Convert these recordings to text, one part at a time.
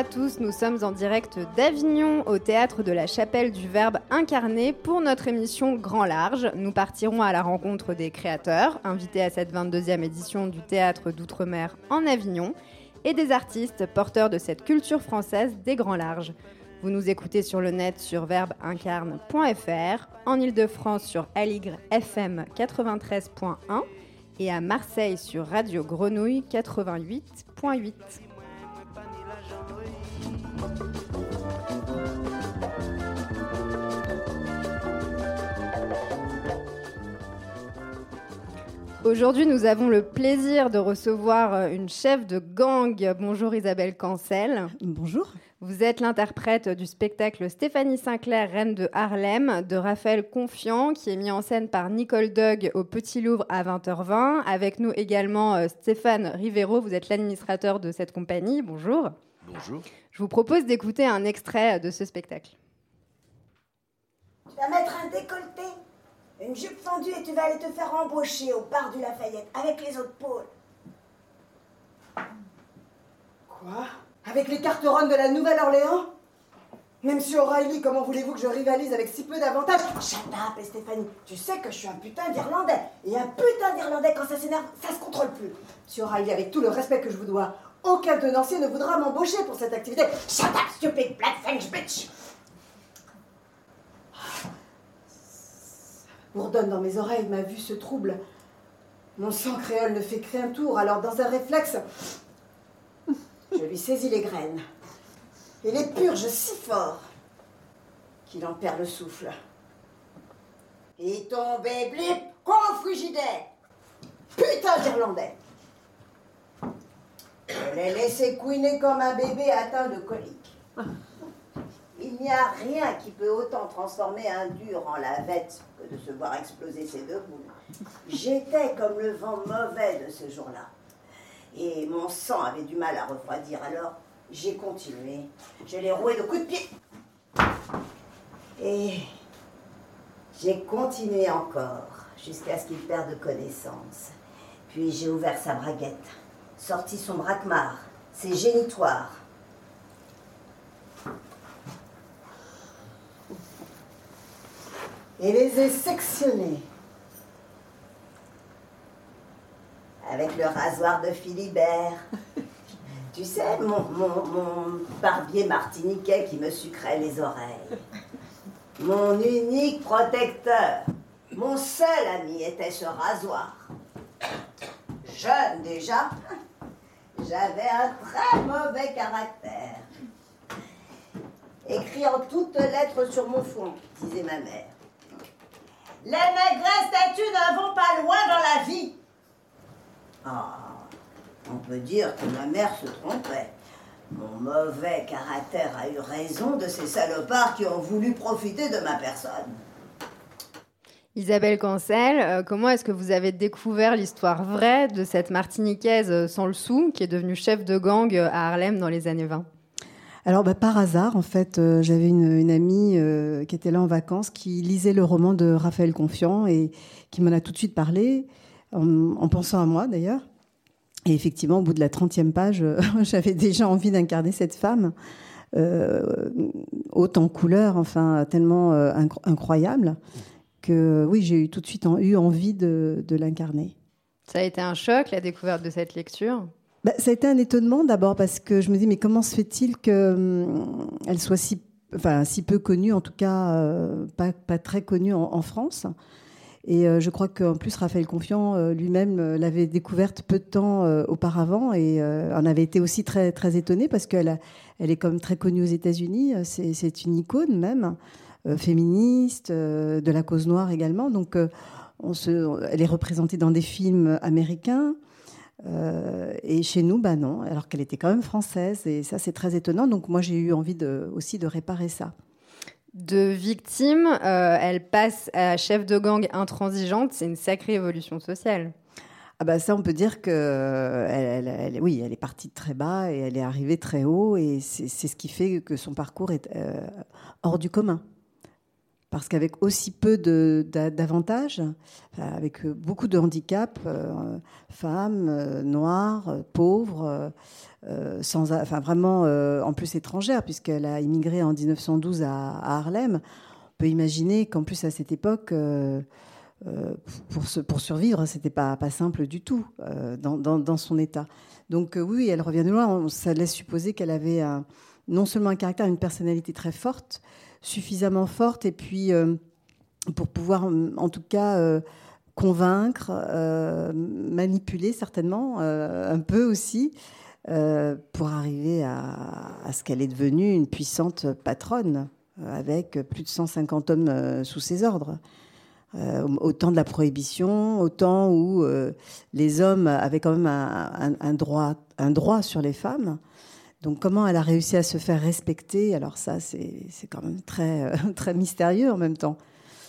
À tous, nous sommes en direct d'Avignon au théâtre de la Chapelle du Verbe incarné pour notre émission Grand Large. Nous partirons à la rencontre des créateurs, invités à cette 22e édition du théâtre d'outre-mer en Avignon, et des artistes porteurs de cette culture française des Grands Larges. Vous nous écoutez sur le net sur verbeincarne.fr, en Ile-de-France sur Aligre FM 93.1 et à Marseille sur Radio Grenouille 88.8. Aujourd'hui, nous avons le plaisir de recevoir euh, une chef de gang. Bonjour Isabelle Cancel. Bonjour. Vous êtes l'interprète du spectacle Stéphanie Sinclair, Reine de Harlem, de Raphaël Confiant, qui est mis en scène par Nicole Doug au Petit Louvre à 20h20. Avec nous également euh, Stéphane Rivero, vous êtes l'administrateur de cette compagnie. Bonjour. Bonjour. Je vous propose d'écouter un extrait de ce spectacle. Tu vas mettre un décolleté, une jupe fendue et tu vas aller te faire embaucher au bar du Lafayette avec les autres pôles. Quoi? Avec les carteronnes de la Nouvelle-Orléans? Même si O'Reilly, comment voulez-vous que je rivalise avec si peu d'avantages? Shut up, Stéphanie. Tu sais que je suis un putain d'Irlandais. Et un putain d'Irlandais, quand ça s'énerve, ça se contrôle plus. Monsieur O'Reilly, avec tout le respect que je vous dois, aucun tenancier ne voudra m'embaucher pour cette activité. Shut up, stupid black French bitch. Bourdonne dans mes oreilles, ma vue se trouble. Mon sang créole ne fait qu'un tour, alors dans un réflexe, je lui saisis les graines et les purge si fort qu'il en perd le souffle. Et tombé blip, con frigidaire. Putain d'Irlandais. Je l'ai laissé couiner comme un bébé atteint de colique. Il n'y a rien qui peut autant transformer un dur en lavette que de se voir exploser ses deux boules. J'étais comme le vent mauvais de ce jour-là. Et mon sang avait du mal à refroidir, alors j'ai continué. Je l'ai roué de coups de pied. Et j'ai continué encore jusqu'à ce qu'il perde connaissance. Puis j'ai ouvert sa braguette, sorti son braquemar, ses génitoires. Et les ai sectionnés. avec le rasoir de Philibert. tu sais, mon, mon, mon barbier martiniquais qui me sucrait les oreilles. Mon unique protecteur, mon seul ami était ce rasoir. Jeune déjà, j'avais un très mauvais caractère. Écrit en toutes lettres sur mon front, disait ma mère. Les maigresses têtues ne vont pas loin dans la vie. Ah, on peut dire que ma mère se trompait. Mon mauvais caractère a eu raison de ces salopards qui ont voulu profiter de ma personne. Isabelle Cancel, euh, comment est-ce que vous avez découvert l'histoire vraie de cette Martiniquaise euh, sans le sou qui est devenue chef de gang euh, à Harlem dans les années 20 Alors, bah, par hasard, en fait, euh, j'avais une, amie euh, qui était là en vacances, qui lisait le roman de Raphaël Confiant et qui m'en a tout de suite parlé, en, en pensant à moi d'ailleurs. Et effectivement, au bout de la 30e page, euh, j'avais déjà envie d'incarner cette femme, haute en couleur, enfin, tellement incro- incroyable, que oui, j'ai eu tout de suite eu envie de l'incarner. Ça a été un choc, la découverte de cette lecture? Bah, ça a été un étonnement d'abord parce que je me dis mais comment se fait-il qu'elle soit si, peu connue, en tout cas euh, pas, très connue en, France? Et euh, je crois qu'en plus Raphaël Confiant euh, lui-même l'avait découverte peu de temps auparavant et en avait été aussi très très étonné parce qu'elle est comme très connue aux États-Unis. C'est une icône même féministe, de la cause noire également. Donc elle est représentée dans des films américains. Euh, et chez nous, bah non, alors qu'elle était quand même française. Et ça, c'est très étonnant. Donc moi, j'ai eu envie de, aussi de réparer ça. De victime, euh, elle passe à chef de gang intransigeante. C'est une sacrée évolution sociale. Ah bah ça, on peut dire que elle, oui, elle est partie de très bas et elle est arrivée très haut, et c'est ce qui fait que son parcours est euh, hors du commun. Parce qu'avec aussi peu d'avantages, avec beaucoup de handicaps, euh, femmes, euh, noires, pauvres, sans, enfin vraiment en plus étrangère, puisqu'elle a immigré en 1912 à, Harlem, on peut imaginer qu'en plus à cette époque euh, pour, survivre, c'était pas, pas simple du tout euh, dans, son état. Donc euh, oui, elle revient de loin. Ça laisse supposer qu'elle avait non seulement un caractère, une personnalité très forte, suffisamment forte, et puis pour pouvoir, en tout cas, convaincre, manipuler certainement, un peu aussi, pour arriver à, ce qu'elle est devenue une puissante patronne, avec plus de 150 hommes sous ses ordres. Euh, au temps de la prohibition, au temps où euh, les hommes avaient quand même un, droit, un droit sur les femmes. Donc comment elle a réussi à se faire respecter? Alors ça, c'est quand même très, euh, très mystérieux en même temps.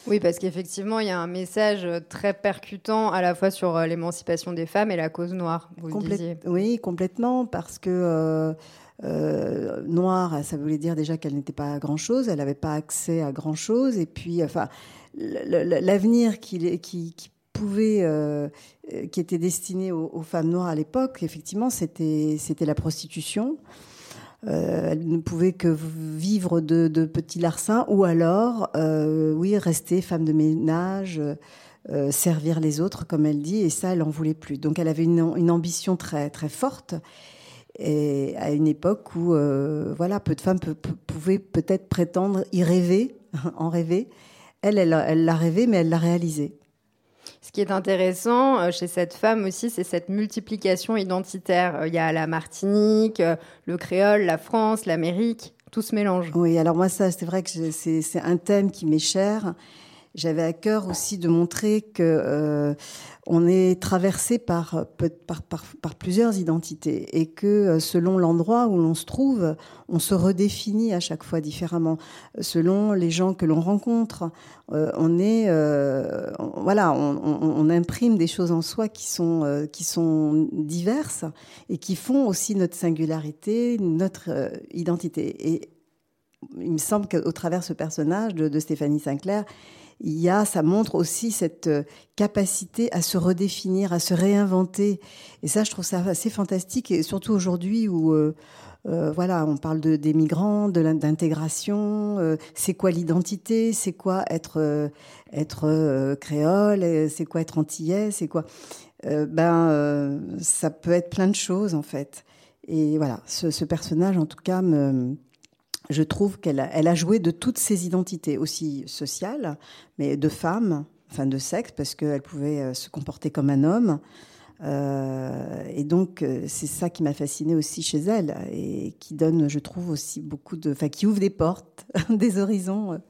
Oui, parce qu'effectivement, il y a un message très percutant à la fois sur l'émancipation des femmes et la cause noire, vous le disiez. Oui, complètement, parce que noire, ça voulait dire déjà qu'elle n'était pas grand-chose, elle n'avait pas accès à grand-chose, et puis, enfin, l'avenir qui, qui, pouvait, euh, qui était destiné aux, femmes noires à l'époque, effectivement, c'était la prostitution. Euh, elles ne pouvaient que vivre de, petits larcins ou alors, euh, oui, rester femme de ménage, servir les autres, comme elle dit, et ça, elle n'en voulait plus. Donc, elle avait une, ambition très, très forte. Et à une époque où, voilà, peu de femmes pouvaient peut-être prétendre y rêver, en rêver. Elle, elle l'a rêvé, mais elle l'a réalisé. Ce qui est intéressant euh, chez cette femme aussi, c'est cette multiplication identitaire. Euh, il y a la Martinique, euh, le créole, la France, l'Amérique, tout se mélange. Oui, alors moi, ça, c'est vrai que c'est un thème qui m'est cher. J'avais à cœur aussi de montrer que on est traversé par, par, plusieurs identités et que euh, selon l'endroit où l'on se trouve, on se redéfinit à chaque fois différemment. Selon les gens que l'on rencontre, euh, on est, euh, voilà, on, imprime des choses en soi qui sont, qui sont diverses et qui font aussi notre singularité, notre identité. Et il me semble qu'au travers ce personnage de Stéphanie Sinclair, il y a, ça montre aussi cette euh, capacité à se redéfinir, à se réinventer. Et ça, je trouve ça assez fantastique, et surtout aujourd'hui où euh, euh, voilà, on parle de, des migrants, de d'intégration. c'est quoi l'identité C'est quoi être être créole C'est quoi être antillais C'est quoi Ben, ça peut être plein de choses en fait. Et voilà, ce, ce personnage, en tout cas, me je trouve qu'elle a, joué de toutes ses identités, aussi sociales, mais de femme, enfin de sexe, parce qu'elle pouvait euh, se comporter comme un homme. Euh, et donc, euh, c'est ça qui m'a fascinée aussi chez elle et qui donne, je trouve, aussi beaucoup de. Enfin, qui ouvre des portes, des horizons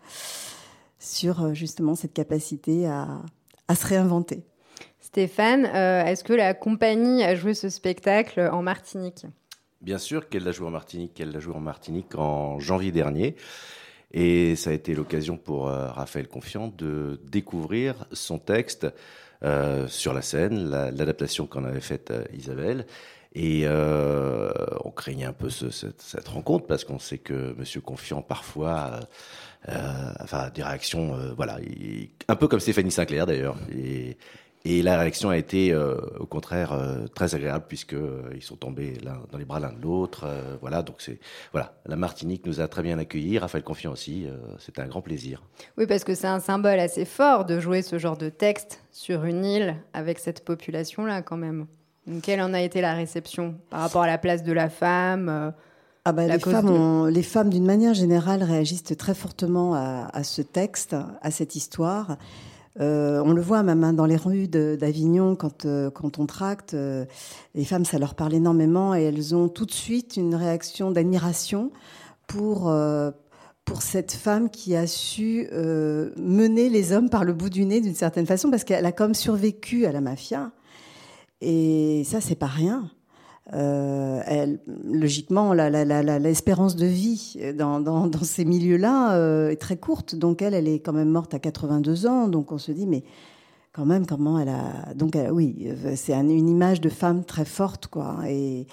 sur justement cette capacité à se réinventer. Stéphane, est-ce que la compagnie a joué ce spectacle en Martinique? Bien sûr qu'elle l'a joué en Martinique, qu'elle l'a joué en Martinique en janvier dernier. Et ça a été l'occasion pour euh, Raphaël Confiant de découvrir son texte euh, sur la scène, l'adaptation qu'en avait faite euh, Isabelle. Et on craignait un peu cette, rencontre parce qu'on sait que Monsieur Confiant parfois, enfin des réactions, voilà, un peu comme Stéphanie Sinclair d'ailleurs. Et la réaction a été, euh, au contraire, euh, très agréable puisque euh, ils sont tombés l'un dans les bras l'un de l'autre. voilà, donc c'est voilà, la Martinique nous a très bien accueillis, Raphaël Confiant aussi. C'était un grand plaisir. Oui, parce que c'est un symbole assez fort de jouer ce genre de texte sur une île avec cette population-là, quand même. Donc, quelle en a été la réception par rapport à la place de la femme ah bah, les, femmes les, femmes d'une manière générale, réagissent très fortement à, à ce texte, à cette histoire. Euh, on le voit même hein, dans les rues d'Avignon quand, euh, quand on tracte. Euh, les femmes, ça leur parle énormément et elles ont tout de suite une réaction d'admiration pour, pour cette femme qui a su mener les hommes par le bout du nez d'une certaine façon parce qu'elle a comme survécu à la mafia. Et ça, c'est pas rien. Elle, logiquement, l'espérance de vie dans, ces milieux-là est très courte. Donc elle, elle est quand même morte à 82 ans. Donc on se dit, mais quand même, comment elle a. Donc, oui, c'est une image de femme très forte, quoi, et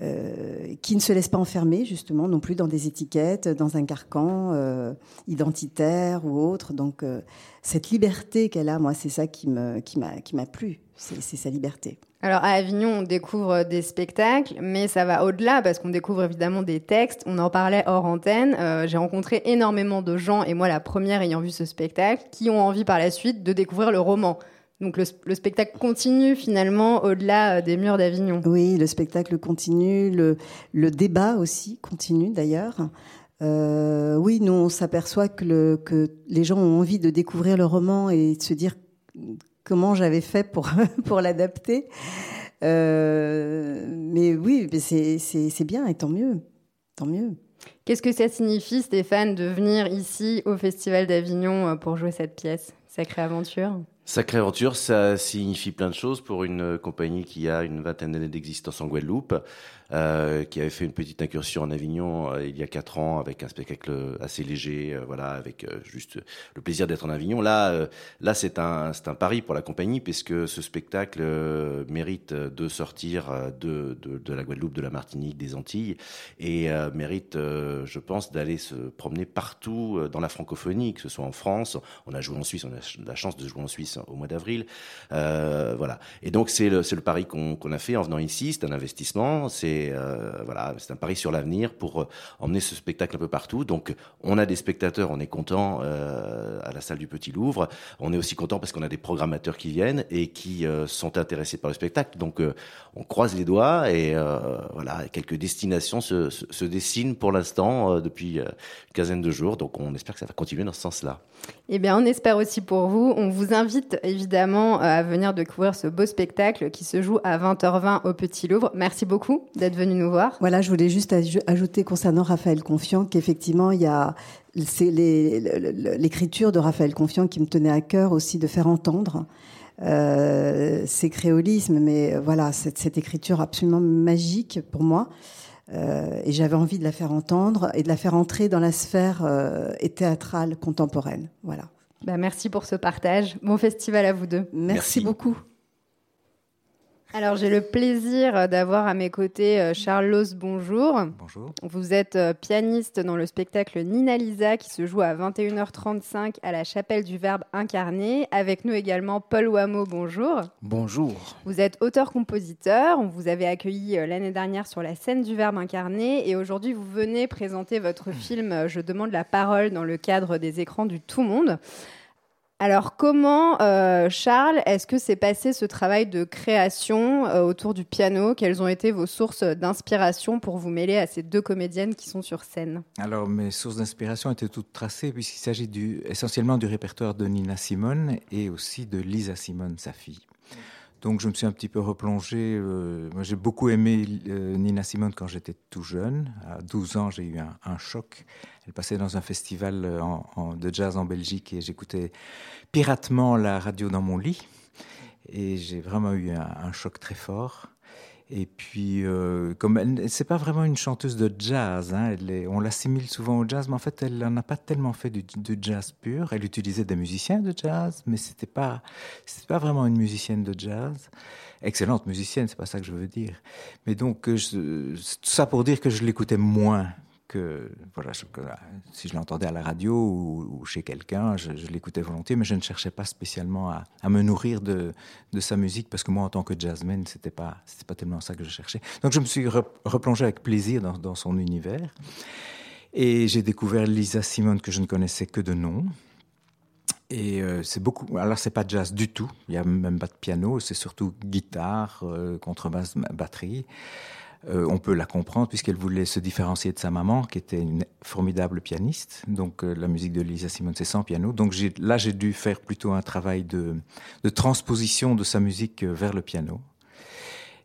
euh, qui ne se laisse pas enfermer, justement, non plus dans des étiquettes, dans un carcan euh, identitaire ou autre. Donc, euh, cette liberté qu'elle a, moi, c'est ça qui m'a qui qui m'a plu, c'est sa liberté. Alors à Avignon, on découvre des spectacles, mais ça va au-delà parce qu'on découvre évidemment des textes. On en parlait hors antenne. Euh, j'ai rencontré énormément de gens, et moi la première ayant vu ce spectacle, qui ont envie par la suite de découvrir le roman. Donc le, spectacle continue finalement au-delà euh, des murs d'Avignon. Oui, le spectacle continue, le, le débat aussi continue d'ailleurs. Euh, oui, nous on s'aperçoit que, que les gens ont envie de découvrir le roman et de se dire comment j'avais fait pour, pour l'adapter. Euh, mais oui, c'est bien et tant mieux. Tant mieux. Qu'est-ce que ça signifie, Stéphane, de venir ici au Festival d'Avignon euh, pour jouer cette pièce Sacrée aventure? Sacrée aventure, ça signifie plein de choses pour une compagnie qui a une vingtaine d'années d'existence en Guadeloupe. Euh, qui avait fait une petite incursion en Avignon euh, il y a quatre ans avec un spectacle assez léger, euh, voilà, avec juste le plaisir d'être en Avignon. Là, là, c'est un, c'est un pari pour la compagnie puisque ce spectacle mérite de sortir de, de, la Guadeloupe, de la Martinique, des Antilles et mérite, je pense, d'aller se promener partout dans la francophonie, que ce soit en France. On a joué en Suisse, on a la chance de jouer en Suisse au mois d'avril, voilà. Et donc c'est le, c'est le pari qu'on, qu'on a fait en venant ici. C'est un investissement, c'est euh, voilà, c'est un pari sur l'avenir pour euh, emmener ce spectacle un peu partout. Donc, on a des spectateurs, on est content euh, à la salle du Petit Louvre. On est aussi content parce qu'on a des programmateurs qui viennent et qui sont intéressés par le spectacle. Donc, on croise les doigts et voilà, quelques destinations se, se, dessinent pour l'instant depuis une quinzaine de jours. Donc, on espère que ça va continuer dans ce sens-là. Eh bien, on espère aussi pour vous. On vous invite évidemment à venir découvrir ce beau spectacle qui se joue à 20h20 au Petit Louvre. Merci beaucoup d'être venu nous voir. Voilà, je voulais juste ajouter concernant Raphaël Confiant qu'effectivement, il y a c'est l'écriture de Raphaël Confiant qui me tenait à cœur aussi de faire entendre. Euh, ces créolismes, mais voilà, cette, cette, écriture absolument magique pour moi. Euh, et j'avais envie de la faire entendre et de la faire entrer dans la sphère euh, théâtrale contemporaine. Voilà. Bah merci pour ce partage. Bon festival à vous deux. Merci. beaucoup. Alors j'ai le plaisir d'avoir à mes côtés euh, Charles Loss, bonjour. Bonjour. Vous êtes euh, pianiste dans le spectacle Nina Lisa qui se joue à 21h35 à la chapelle du Verbe incarné. Avec nous également Paul Wameau, bonjour. Bonjour. Vous êtes auteur-compositeur, on vous avait accueilli euh, l'année dernière sur la scène du Verbe incarné et aujourd'hui vous venez présenter votre film Je demande la parole dans le cadre des écrans du Tout Monde. Alors comment, euh, Charles, est-ce que s'est passé ce travail de création euh, autour du piano? Quelles ont été vos sources d'inspiration pour vous mêler à ces deux comédiennes qui sont sur scène? Alors mes sources d'inspiration étaient toutes tracées puisqu'il s'agit essentiellement du répertoire de Nina Simone et aussi de Lisa Simone, sa fille. Donc je me suis un petit peu replongé. Euh, j'ai beaucoup aimé Nina Simone quand j'étais tout jeune. À 12 ans j'ai eu un, choc. Elle passait dans un festival de jazz en Belgique et j'écoutais piratement la radio dans mon lit. Et j'ai vraiment eu un, choc très fort. Et puis, euh, comme elle, c'est pas vraiment une chanteuse de jazz, hein, on l'assimile souvent au jazz, mais en fait, elle n'en a pas tellement fait du, jazz pur. Elle utilisait des musiciens de jazz, mais c'était pas, c'était pas vraiment une musicienne de jazz. Excellente musicienne, c'est pas ça que je veux dire. Mais donc, euh, tout ça pour dire que je l'écoutais moins voilà, si je l'entendais à la radio ou, chez quelqu'un, je, l'écoutais volontiers, mais je ne cherchais pas spécialement à, me nourrir de, sa musique parce que moi, en tant que jazzman, c'était pas c'était pas tellement ça que je cherchais. Donc, je me suis replongé avec plaisir dans, son univers et j'ai découvert Lisa Simone que je ne connaissais que de nom. Et euh, c'est beaucoup. Alors c'est pas jazz du tout. Il y a même pas de piano. C'est surtout guitare, euh, contrebasse, batterie. Euh, on peut la comprendre puisqu'elle voulait se différencier de sa maman, qui était une formidable pianiste. Donc euh, la musique de Lisa Simone, c'est sans piano. Donc là, j'ai dû faire plutôt un travail de, transposition de sa musique euh, vers le piano.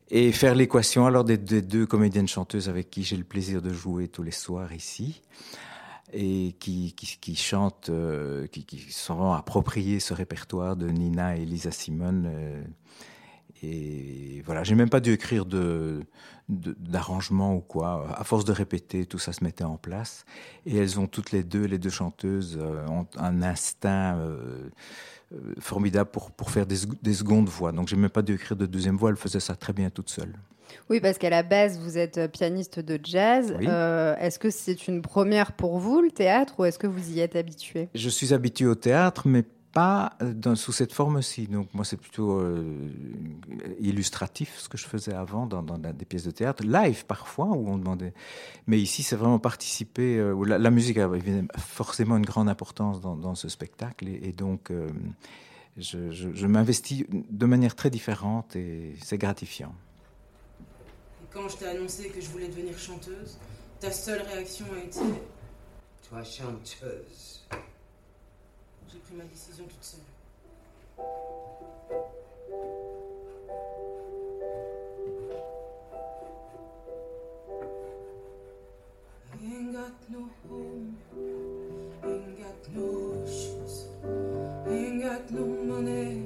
Et faire l'équation alors des, deux comédiennes chanteuses avec qui j'ai le plaisir de jouer tous les soirs ici et qui, chantent, qui, qui, sont appropriés ce répertoire de Nina et Lisa Simone Et voilà, j'ai même pas dû écrire de d'arrangement ou quoi. À force de répéter, tout ça se mettait en place. Et elles ont toutes les deux, les deux chanteuses, euh, ont un instinct euh, euh, formidable pour, pour faire des, des secondes voix. Donc j'ai même pas dû écrire de deuxième voix, elles faisaient ça très bien toute seule. Oui, parce qu'à la base, vous êtes pianiste de jazz. est-ce que c'est une première pour vous, le théâtre, ou est-ce que vous y êtes habitué Je suis habitué au théâtre, mais pas dans, sous cette forme-ci. Donc moi, c'est plutôt euh, illustratif ce que je faisais avant dans, des pièces de théâtre, live parfois où on demandait. Mais ici, c'est vraiment participer. Euh, la, musique a forcément une grande importance dans, ce spectacle, et, donc euh, je, m'investis de manière très différente et c'est gratifiant. quand je t'ai annoncé que je voulais devenir chanteuse, ta seule réaction a été. Toi, chanteuse. J'ai pris ma décision toute seule. ain't got no home, ain't got no shoes, ain't got no money,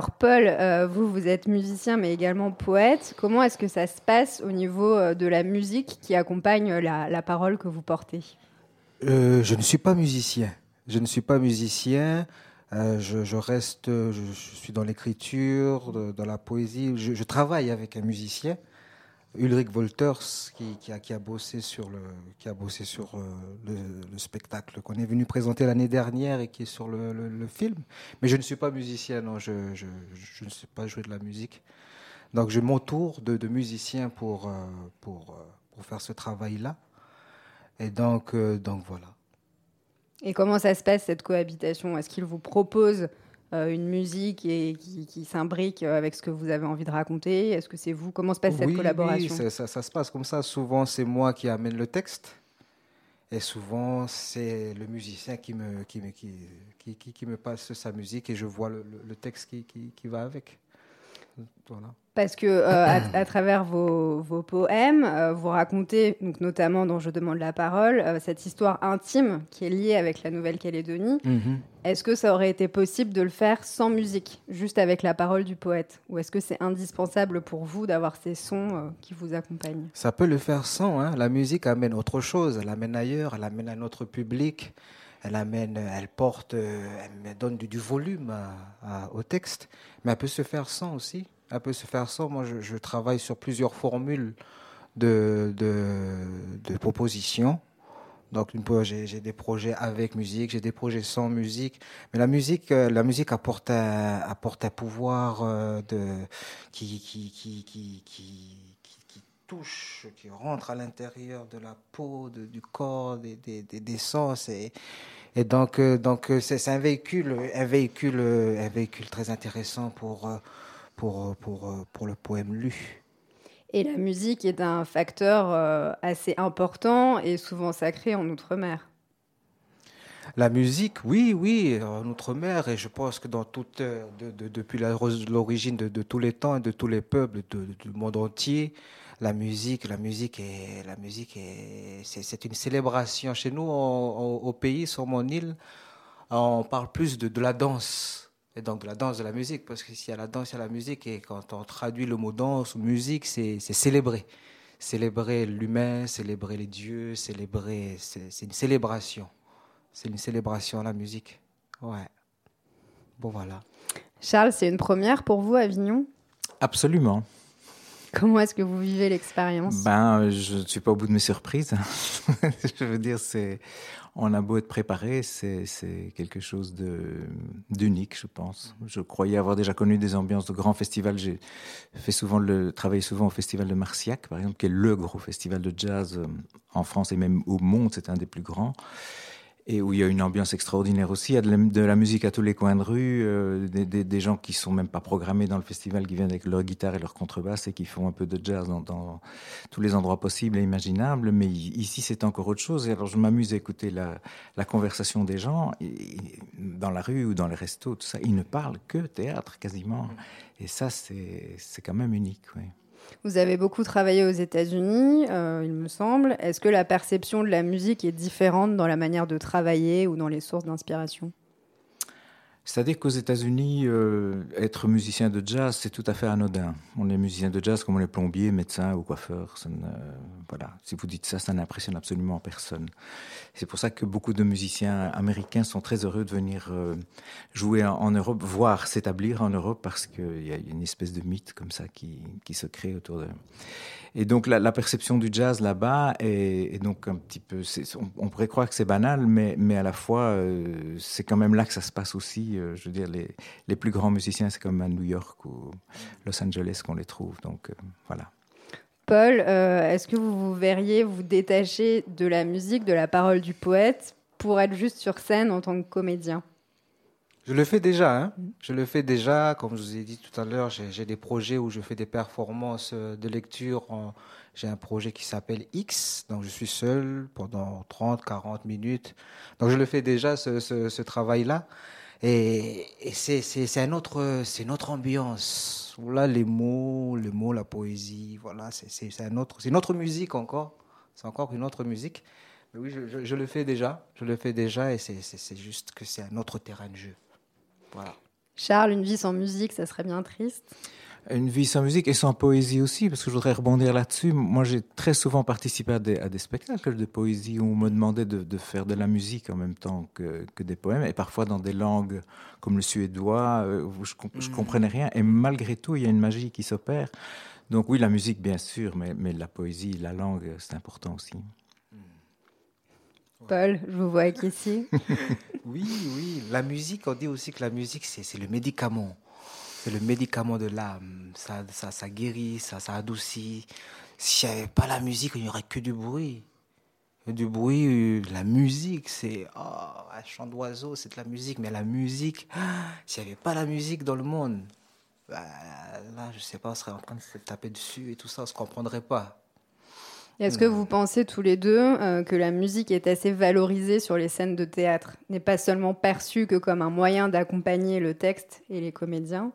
Alors Paul, euh, vous, vous êtes musicien mais également poète. Comment est-ce que ça se passe au niveau euh, de la musique qui accompagne la, parole que vous portez? Euh, Je ne suis pas musicien. Je ne suis pas musicien. Je, reste, je, suis dans l'écriture, dans la poésie. je, travaille avec un musicien. Ulrich Wolters qui, a, qui, a, bossé sur le, qui a bossé sur euh, le, spectacle qu'on est venu présenter l'année dernière et qui est sur le, film. Mais je ne suis pas musicien, non, je, je, je, ne sais pas jouer de la musique. Donc je m'entoure de, de, musiciens pour, euh, pour, euh, pour faire ce travail-là. Et donc, donc voilà. Et comment ça se passe cette cohabitation? Est-ce qu'il vous propose euh, une musique et qui, s'imbrique avec ce que vous avez envie de raconter? Est-ce que c'est vous? Comment se passe cette collaboration Oui, ça, ça, se passe comme ça. Souvent, c'est moi qui amène le texte. Et souvent, c'est le musicien qui me, qui, qui, qui, qui, me passe sa musique et je vois le, le texte qui, qui, va avec. Voilà. Parce que euh, à, travers vos, vos poèmes, euh, vous racontez, donc notamment dans Je demande la parole, euh, cette histoire intime qui est liée avec la Nouvelle-Calédonie. Mhm. Est-ce que ça aurait été possible de le faire sans musique, juste avec la parole du poète? Ou est-ce que c'est indispensable pour vous d'avoir ces sons qui vous accompagnent? Ça peut le faire sans. Hein. La musique amène autre chose, elle amène ailleurs, elle amène à notre public elle amène, elle porte, elle donne du, volume au texte, mais elle peut se faire sans aussi elle peut se faire ça. Moi, je, travaille sur plusieurs formules de, de, propositions. Donc, j'ai des projets avec musique, j'ai des projets sans musique. Mais la musique, euh, la musique apporte un, apporte un pouvoir euh, de, qui, qui, qui, qui, touche, qui rentre à l'intérieur de la peau, du corps, des, des, des, sens. Et, et donc, euh, donc c'est un véhicule, un véhicule, un véhicule très intéressant pour pour, pour, pour le poème lu. Et la musique est un facteur euh, assez important et souvent sacré en Outre-mer. La musique, oui, oui, en Outre-mer, et je pense que dans toute, euh, de- de- depuis l'origine de, de tous les temps et de tous les peuples du monde entier, la musique, la musique est, la musique est, c'est, une célébration. Chez nous, au pays, sur mon île, on parle plus de, de la danse. Et donc de la danse, de la musique, parce que s'il y a la danse, il y a la musique, et quand on traduit le mot danse ou musique, c'est, célébrer. Célébrer l'humain, célébrer les dieux, célébrer, c'est, c'est une célébration. C'est une célébration, la musique. Ouais. Bon, voilà. Charles, c'est une première pour vous, Avignon? Absolument. Comment est-ce que vous vivez l'expérience? Ben, je ne suis pas au bout de mes surprises. je veux dire, c'est, on a beau être préparé, c'est, c'est quelque chose de, d'unique, je pense. Je croyais avoir déjà connu des ambiances de grands festivals. J'ai fait souvent le, travaillé souvent au festival de Marciac, par exemple, qui est le gros festival de jazz euh, en France et même au monde, c'est un des plus grands. Et où il y a une ambiance extraordinaire aussi. Il y a de la, de la musique à tous les coins de rue, euh, des, des- des gens qui sont même pas programmés dans le festival, qui viennent avec leur guitare et leur contrebasse et qui font un peu de jazz dans, dans tous les endroits possibles et imaginables. Mais ici, c'est encore autre chose. Et alors, je m'amuse à écouter la, la conversation des gens et- dans la rue ou dans les restos, tout ça. Ils ne parlent que théâtre quasiment. Et ça, c'est c'est quand même unique. oui. Vous avez beaucoup travaillé aux États-Unis, euh, il me semble. Est-ce que la perception de la musique est différente dans la manière de travailler ou dans les sources d'inspiration? C'est-à-dire qu'aux États-Unis, euh, être musicien de jazz, c'est tout à fait anodin. On est musicien de jazz comme on est plombier, médecin ou coiffeur. Voilà. Si vous dites ça, ça n'impressionne absolument personne. C'est pour ça que beaucoup de musiciens américains sont très heureux de venir euh, jouer en, Europe, voire s'établir en Europe, parce qu'il y a une espèce de mythe comme ça qui, qui se crée autour de. Et donc la, perception du jazz là-bas est, donc un petit peu. On, pourrait croire que c'est banal, mais, mais à la fois euh, c'est quand même là que ça se passe aussi. Euh, je veux dire, les, les plus grands musiciens, c'est comme à New York ou Los Angeles qu'on les trouve. Donc euh, voilà. Paul, est-ce que vous vous verriez vous détacher de la musique, de la parole du poète, pour être juste sur scène en tant que comédien? Je le fais déjà, hein. Je le fais déjà, comme je vous ai dit tout à l'heure, j'ai des projets où je fais des performances euh, de lecture. J'ai un projet qui s'appelle X, donc je suis seul pendant 30, 40 minutes. Donc je le fais déjà, ce, travail-là. Et, c'est un autre, autre ambiance. Là, les mots, les mots, la poésie, voilà, c'est- un autre, c'est une autre musique encore. C'est encore une autre musique. Mais oui, je, le fais déjà. Je le fais déjà et c'est juste que c'est un autre terrain de jeu. Voilà. Charles, une vie sans musique, ça serait bien triste. Une vie sans musique et sans poésie aussi, parce que je voudrais rebondir là-dessus. Moi, j'ai très souvent participé à des, à des spectacles de poésie où on me demandait de, de faire de la musique en même temps que, que des poèmes, et parfois dans des langues comme le suédois, euh, où je, comp- je comprenais rien. Et malgré tout, il y a une magie qui s'opère. Donc oui, la musique, bien sûr, mais, mais la poésie, la langue, c'est important aussi. Paul, je vous vois acquiescer. Oui, oui. La musique, on dit aussi que la musique, c'est le médicament. C'est le médicament de l'âme. Ça, ça, ça guérit, ça, ça adoucit. S'il n'y avait pas la musique, il n'y aurait que du bruit. Du bruit, la musique, c'est oh, un chant d'oiseau, c'est de la musique. Mais la musique, s'il n'y avait pas la musique dans le monde, bah, là, je sais pas, on serait en train de se taper dessus et tout ça, on ne se comprendrait pas. Est-ce que vous pensez tous les deux euh, que la musique est assez valorisée sur les scènes de théâtre? N'est pas seulement perçue que comme un moyen d'accompagner le texte et les comédiens?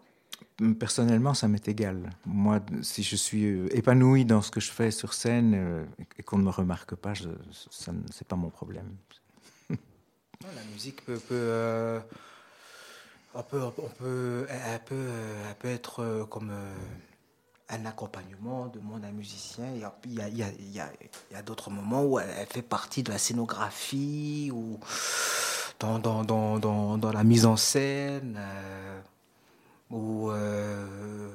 Personnellement, ça m'est égal. Moi, si je suis euh, épanoui dans ce que je fais sur scène euh, et qu'on ne me remarque pas, je, ça, c'est pas mon problème. Non, La musique peut, peut, euh, on peut, on peut, elle peut, elle peut être comme euh, un accompagnement de monde un musicien. Il y a, d'autres moments où elle, fait partie de la scénographie ou dans, dans, dans, dans, la mise en scène. euh, ou euh,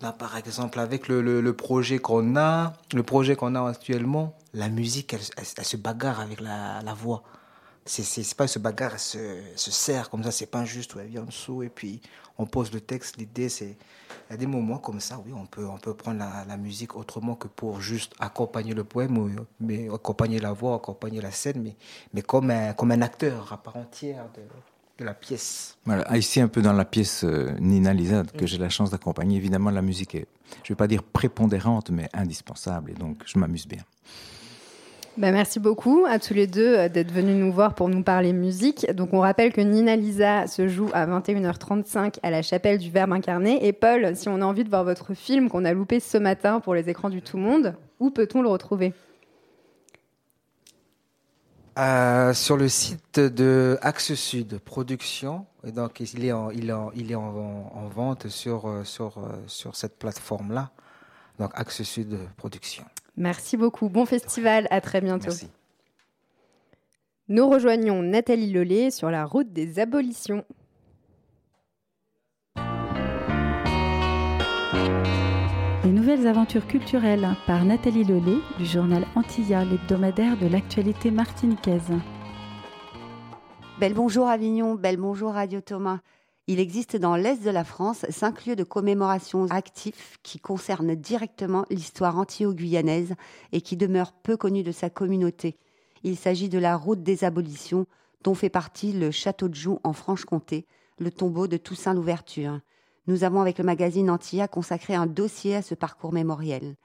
là, par exemple, avec le, le, projet qu'on a, le projet qu'on a actuellement, la musique, elle- elle se bagarre avec la, la voix. C'est, pas se bagarre, se, se serre comme ça, c'est pas juste elle vient en dessous et puis on pose le texte. L'idée, c'est. Il y a des moments comme ça, oui, on peut, on peut prendre la, musique autrement que pour juste accompagner le poème, mais accompagner la voix, accompagner la scène, mais, mais comme, un, comme un acteur à part entière de, la pièce. Voilà, ici un peu dans la pièce euh, Nina Lisa que j'ai la chance d'accompagner. Évidemment, la musique est, je vais pas dire prépondérante, mais indispensable. Et donc, je m'amuse bien. Bah, merci beaucoup à tous les deux euh, d'être venus nous voir pour nous parler musique. Donc on rappelle que Nina Lisa se joue à 21h35 à la chapelle du Verbe incarné. Et Paul, si on a envie de voir votre film qu'on a loupé ce matin pour les écrans du Tout Monde, où peut-on le retrouver? Euh, sur le site de Axe Sud Production. Et donc, il est en, vente sur cette plateforme-là. Donc, Axe Sud Production. Merci beaucoup. Bon festival. À très bientôt. Merci. Nous rejoignons Nathalie Lollet sur la route des abolitions. Les nouvelles aventures culturelles par Nathalie Lelay du journal Antilla, l'hebdomadaire de l'actualité martiniquaise. Bel bonjour Avignon, bel bonjour Radio Thomas. Il existe dans l'Est de la France cinq lieux de commémoration actifs qui concernent directement l'histoire antio-guyanaise et qui demeurent peu connus de sa communauté. Il s'agit de la route des abolitions, dont fait partie le château de Joux en Franche-Comté, le tombeau de Toussaint Louverture. Nous avons avec le magazine Antilla consacré un dossier à ce parcours mémoriel.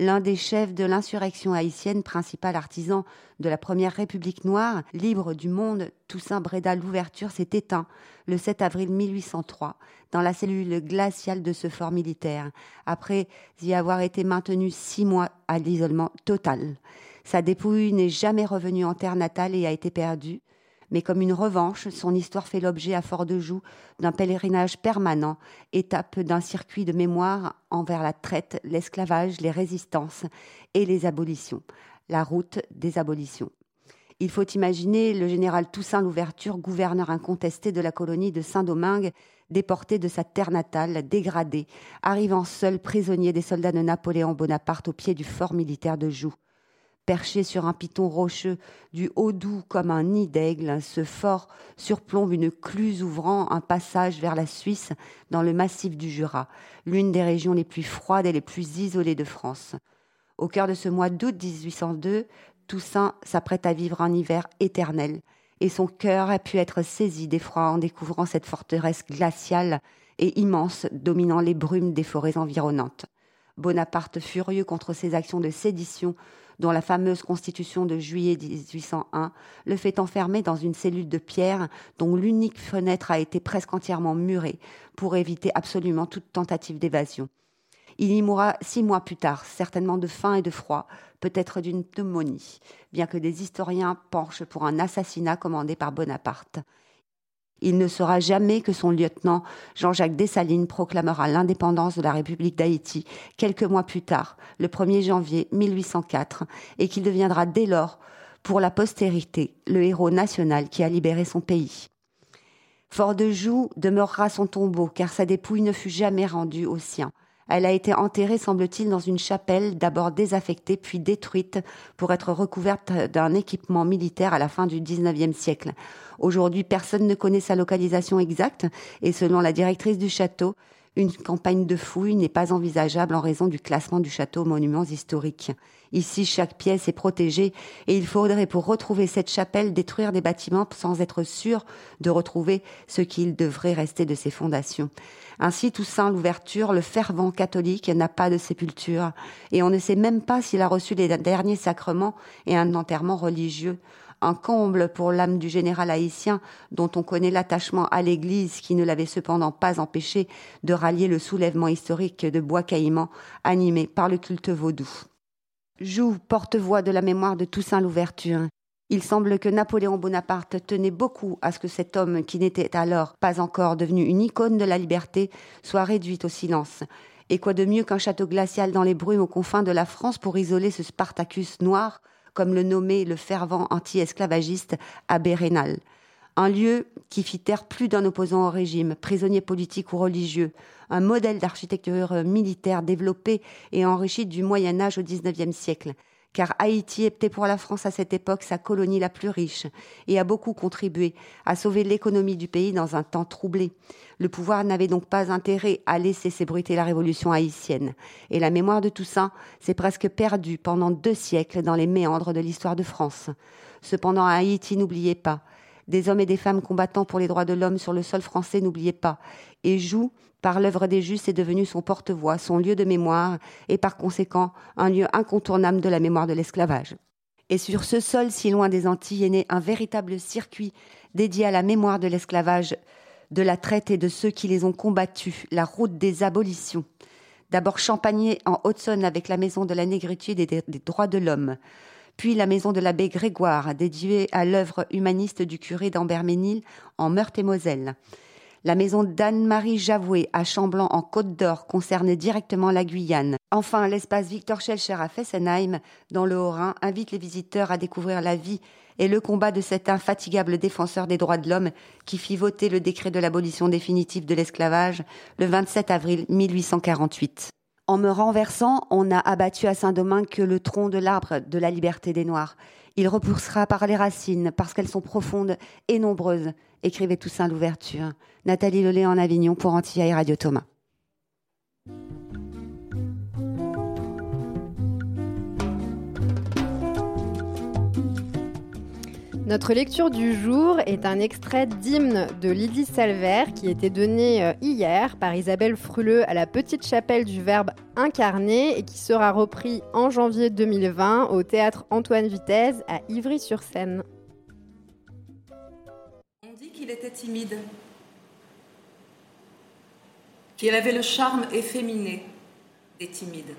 L'un des chefs de l'insurrection haïtienne, principal artisan de la première République noire, libre du monde, Toussaint Breda Louverture, s'est éteint le 7 avril 1803 dans la cellule glaciale de ce fort militaire, après y avoir été maintenu six mois à l'isolement total. Sa dépouille n'est jamais revenue en terre natale et a été perdue mais comme une revanche, son histoire fait l'objet à Fort-de-Joux d'un pèlerinage permanent, étape d'un circuit de mémoire envers la traite, l'esclavage, les résistances et les abolitions, la route des abolitions. Il faut imaginer le général Toussaint Louverture, gouverneur incontesté de la colonie de Saint-Domingue, déporté de sa terre natale, dégradé, arrivant seul prisonnier des soldats de Napoléon Bonaparte au pied du fort militaire de Joux perché sur un piton rocheux, du haut doux comme un nid d'aigle, ce fort surplombe une cluse ouvrant un passage vers la Suisse dans le massif du Jura, l'une des régions les plus froides et les plus isolées de France. Au cœur de ce mois d'août 1802, Toussaint s'apprête à vivre un hiver éternel, et son cœur a pu être saisi d'effroi en découvrant cette forteresse glaciale et immense dominant les brumes des forêts environnantes. Bonaparte, furieux contre ses actions de sédition, dont la fameuse constitution de juillet 1801 le fait enfermer dans une cellule de pierre dont l'unique fenêtre a été presque entièrement murée pour éviter absolument toute tentative d'évasion. Il y mourra six mois plus tard, certainement de faim et de froid, peut-être d'une pneumonie, bien que des historiens penchent pour un assassinat commandé par Bonaparte. Il ne sera jamais que son lieutenant, Jean-Jacques Dessalines, proclamera l'indépendance de la République d'Haïti quelques mois plus tard, le 1er janvier 1804, et qu'il deviendra dès lors, pour la postérité, le héros national qui a libéré son pays. Fort de Joux demeurera son tombeau, car sa dépouille ne fut jamais rendue aux siens. Elle a été enterrée, semble-t-il, dans une chapelle d'abord désaffectée puis détruite pour être recouverte d'un équipement militaire à la fin du XIXe siècle. Aujourd'hui, personne ne connaît sa localisation exacte et selon la directrice du château, une campagne de fouilles n'est pas envisageable en raison du classement du château aux monuments historiques. Ici, chaque pièce est protégée et il faudrait pour retrouver cette chapelle détruire des bâtiments sans être sûr de retrouver ce qu'il devrait rester de ses fondations. Ainsi, Toussaint l'ouverture, le fervent catholique n'a pas de sépulture et on ne sait même pas s'il a reçu les derniers sacrements et un enterrement religieux un comble pour l'âme du général haïtien dont on connaît l'attachement à l'Église qui ne l'avait cependant pas empêché de rallier le soulèvement historique de Bois Caïman animé par le culte vaudou. Joue porte-voix de la mémoire de Toussaint l'ouverture. Il semble que Napoléon Bonaparte tenait beaucoup à ce que cet homme, qui n'était alors pas encore devenu une icône de la liberté, soit réduit au silence. Et quoi de mieux qu'un château glacial dans les brumes aux confins de la France pour isoler ce Spartacus noir, comme le nommait le fervent anti-esclavagiste Abbé Rénal. Un lieu qui fit taire plus d'un opposant au régime, prisonnier politique ou religieux, un modèle d'architecture militaire développé et enrichi du Moyen Âge au XIXe siècle, car Haïti était pour la France à cette époque sa colonie la plus riche et a beaucoup contribué à sauver l'économie du pays dans un temps troublé. Le pouvoir n'avait donc pas intérêt à laisser s'ébruiter la révolution haïtienne, et la mémoire de Toussaint s'est presque perdue pendant deux siècles dans les méandres de l'histoire de France. Cependant, Haïti, n'oubliez pas, des hommes et des femmes combattant pour les droits de l'homme sur le sol français, n'oubliez pas, et joue par l'œuvre des justes est devenu son porte-voix, son lieu de mémoire, et par conséquent un lieu incontournable de la mémoire de l'esclavage. Et sur ce sol si loin des Antilles est né un véritable circuit dédié à la mémoire de l'esclavage, de la traite et de ceux qui les ont combattus, la route des abolitions. D'abord Champagné en Haute-Saône avec la maison de la négritude et des, droits de l'homme, puis la maison de l'abbé Grégoire, dédiée à l'œuvre humaniste du curé d'Amberménil en Meurthe-et-Moselle. La maison d'Anne-Marie Javoué à Chamblanc en Côte d'Or concerne directement la Guyane. Enfin, l'espace Victor Schellcher à Fessenheim, dans le Haut-Rhin, invite les visiteurs à découvrir la vie et le combat de cet infatigable défenseur des droits de l'homme qui fit voter le décret de l'abolition définitive de l'esclavage le 27 avril 1848. En me renversant, on n'a abattu à Saint-Domingue que le tronc de l'arbre de la liberté des Noirs. Il repoussera par les racines, parce qu'elles sont profondes et nombreuses, écrivait Toussaint l'ouverture. Nathalie Lelay en Avignon pour Antilla et Radio Thomas. Notre lecture du jour est un extrait d'hymne de Lydie Salver qui était donné euh, hier par Isabelle Fruleux à la Petite Chapelle du Verbe incarné et qui sera repris en janvier 2020 au théâtre Antoine Vitesse à Ivry-sur-Seine. On dit qu'il était timide, qu'il avait le charme efféminé des timides,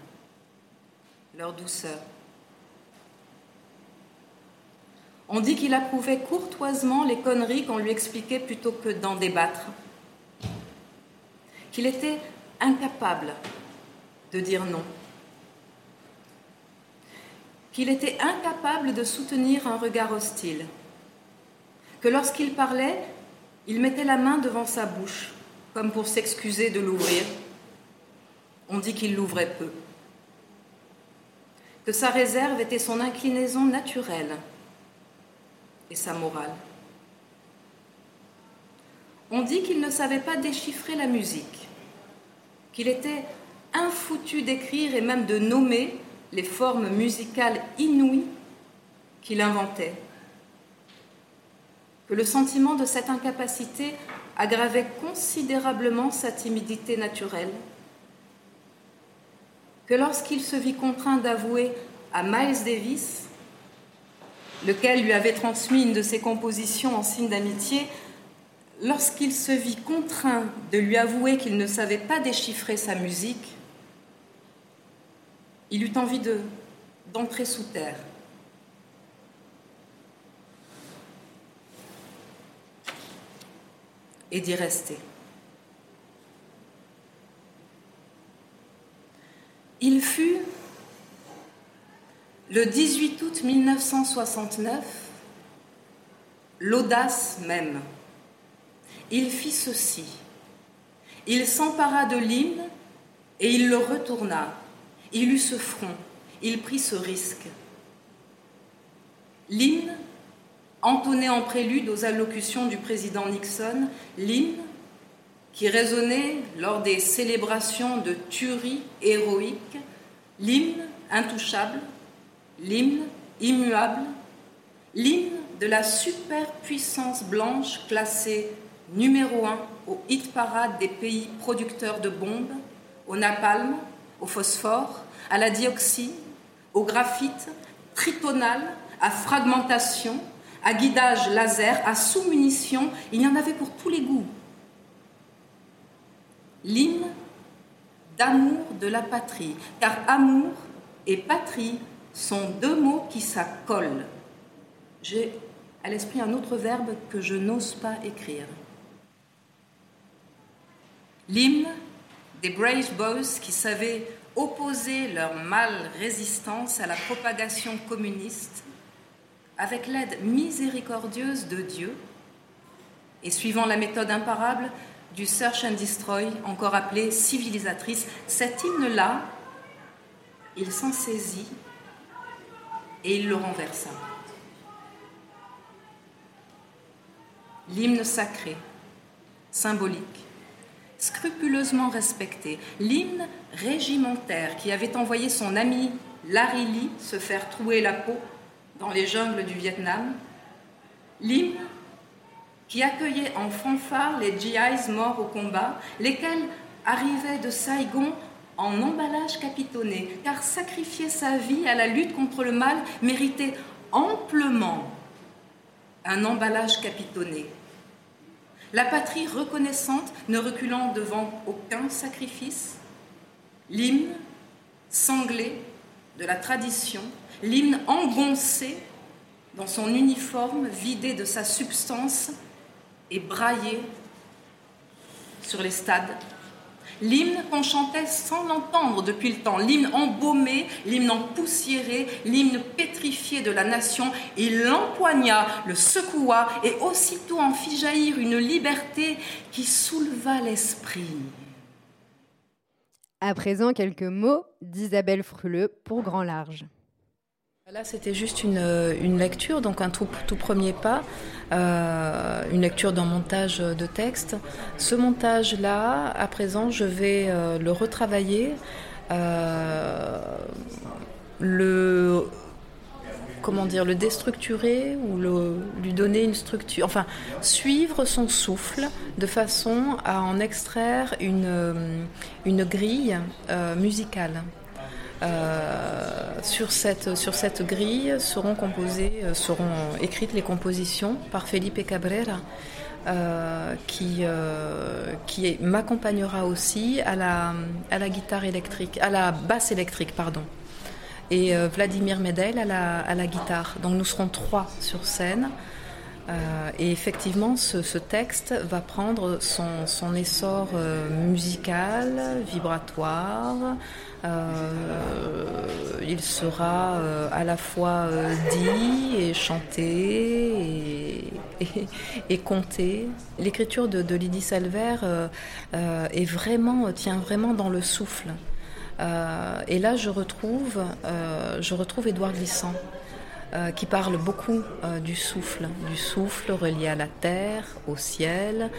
leur douceur. On dit qu'il approuvait courtoisement les conneries qu'on lui expliquait plutôt que d'en débattre. Qu'il était incapable de dire non. Qu'il était incapable de soutenir un regard hostile. Que lorsqu'il parlait, il mettait la main devant sa bouche, comme pour s'excuser de l'ouvrir. On dit qu'il l'ouvrait peu. Que sa réserve était son inclinaison naturelle et sa morale. On dit qu'il ne savait pas déchiffrer la musique, qu'il était infoutu d'écrire et même de nommer les formes musicales inouïes qu'il inventait, que le sentiment de cette incapacité aggravait considérablement sa timidité naturelle, que lorsqu'il se vit contraint d'avouer à Miles Davis lequel lui avait transmis une de ses compositions en signe d'amitié, lorsqu'il se vit contraint de lui avouer qu'il ne savait pas déchiffrer sa musique, il eut envie de, d'entrer sous terre. et d'y rester. Il fut le 18 août 1969, l'audace même. Il fit ceci. Il s'empara de l'hymne et il le retourna. Il eut ce front. Il prit ce risque. L'hymne, entonné en prélude aux allocutions du président Nixon, l'hymne qui résonnait lors des célébrations de tuerie héroïque, l'hymne intouchable, l'hymne immuable, l'hymne de la superpuissance blanche classée numéro un au hit parade des pays producteurs de bombes, au napalm, au phosphore, à la dioxine, au graphite, tritonal, à fragmentation, à guidage laser, à sous-munition, il y en avait pour tous les goûts. L'hymne d'amour de la patrie, car amour et patrie sont deux mots qui s'accolent. J'ai à l'esprit un autre verbe que je n'ose pas écrire. L'hymne des Brave Boys qui savaient opposer leur mal résistance à la propagation communiste avec l'aide miséricordieuse de Dieu et suivant la méthode imparable du Search and Destroy, encore appelée civilisatrice, cet hymne-là, il s'en saisit et il le renversa. L'hymne sacré, symbolique, scrupuleusement respecté, l'hymne régimentaire qui avait envoyé son ami Larry Lee se faire trouer la peau dans les jungles du Vietnam, l'hymne qui accueillait en fanfare les GIs morts au combat, lesquels arrivaient de Saigon en emballage capitonné, car sacrifier sa vie à la lutte contre le mal méritait amplement un emballage capitonné. La patrie reconnaissante ne reculant devant aucun sacrifice, l'hymne sanglé de la tradition, l'hymne engoncé dans son uniforme vidé de sa substance et braillé sur les stades. L'hymne qu'on chantait sans l'entendre depuis le temps, l'hymne embaumé, l'hymne empoussiéré, l'hymne pétrifié de la nation, il l'empoigna, le secoua et aussitôt en fit jaillir une liberté qui souleva l'esprit. À présent, quelques mots d'Isabelle Fruleux pour Grand Large. Là, c'était juste une, une, lecture, donc un tout, tout premier pas, euh, une lecture d'un montage de texte. Ce montage-là, à présent, je vais euh, le retravailler, euh, le comment dire, le déstructurer ou le, lui donner une structure, enfin, suivre son souffle de façon à en extraire une, une grille musicale. Euh, sur, cette, sur cette grille seront composées, euh, seront écrites les compositions par Felipe Cabrera, euh, qui, qui m'accompagnera aussi à la, à la guitare électrique, à la basse électrique, pardon. Et Vladimir Medel à la, à la guitare. Donc nous serons trois sur scène. Et effectivement, ce, ce, texte va prendre son, son essor musical, vibratoire. Euh, il sera euh, à la fois euh, dit et chanté et, compté. L'écriture de, de, Lydie Salver est vraiment, tient vraiment dans le souffle. et là, je retrouve, je retrouve Édouard Glissant. Euh, qui parle beaucoup euh, du souffle, du souffle relié à la terre, au ciel.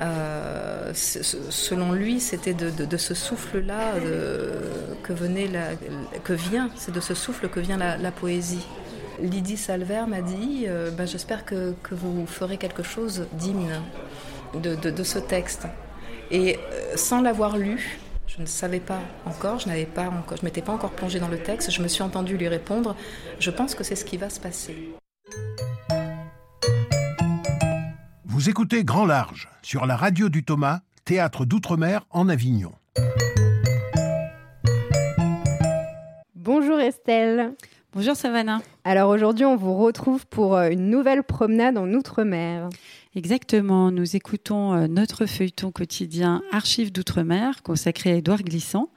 Euh, selon lui, c'était de, ce souffle-là que, venait que vient, c'est de ce souffle que vient la, la poésie. Lydie Salver m'a dit ben, J'espère que, que, vous ferez quelque chose d'hymne de, de, ce texte. Et sans l'avoir lu, je ne savais pas encore, je n'avais pas encore, je m'étais pas encore plongée dans le texte. Je me suis entendue lui répondre. Je pense que c'est ce qui va se passer. Vous écoutez Grand Large sur la radio du Thomas, théâtre d'outre-mer en Avignon. Bonjour Estelle. Bonjour Savannah. Alors aujourd'hui, on vous retrouve pour euh, une nouvelle promenade en Outre-mer. Exactement, nous écoutons euh, notre feuilleton quotidien Archives d'Outre-mer consacré à Édouard Glissant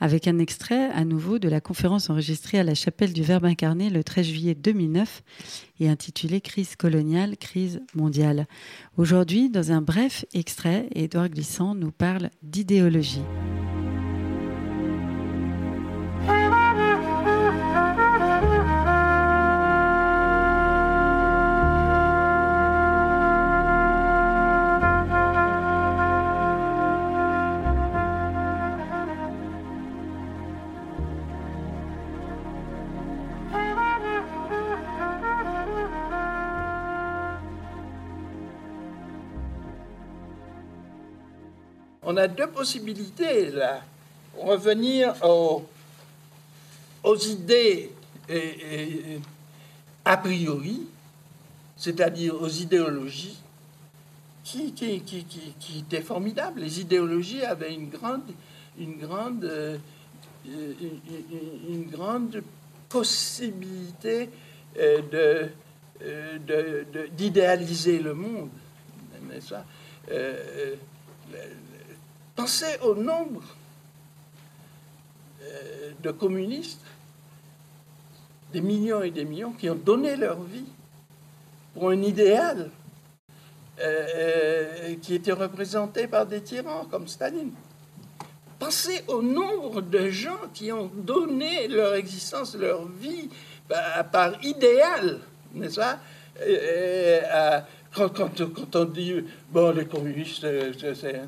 avec un extrait à nouveau de la conférence enregistrée à la chapelle du Verbe incarné le 13 juillet 2009 et intitulée Crise coloniale, crise mondiale. Aujourd'hui, dans un bref extrait, Édouard Glissant nous parle d'idéologie. A deux possibilités là. Revenir aux, aux idées et, a priori, c'est-à-dire aux idéologies, qui, qui, qui, qui, étaient formidables. Les idéologies avaient une grande, une grande, euh, une, grande possibilité euh, euh, d'idéaliser le monde, Pensez au nombre euh, de communistes, des millions et des millions, qui ont donné leur vie pour un idéal euh, euh, qui était représenté par des tyrans comme Staline. Pensez au nombre de gens qui ont donné leur existence, leur vie par, par idéal, n'est-ce pas quand, quand, quand, on dit, bon, les communistes, c'est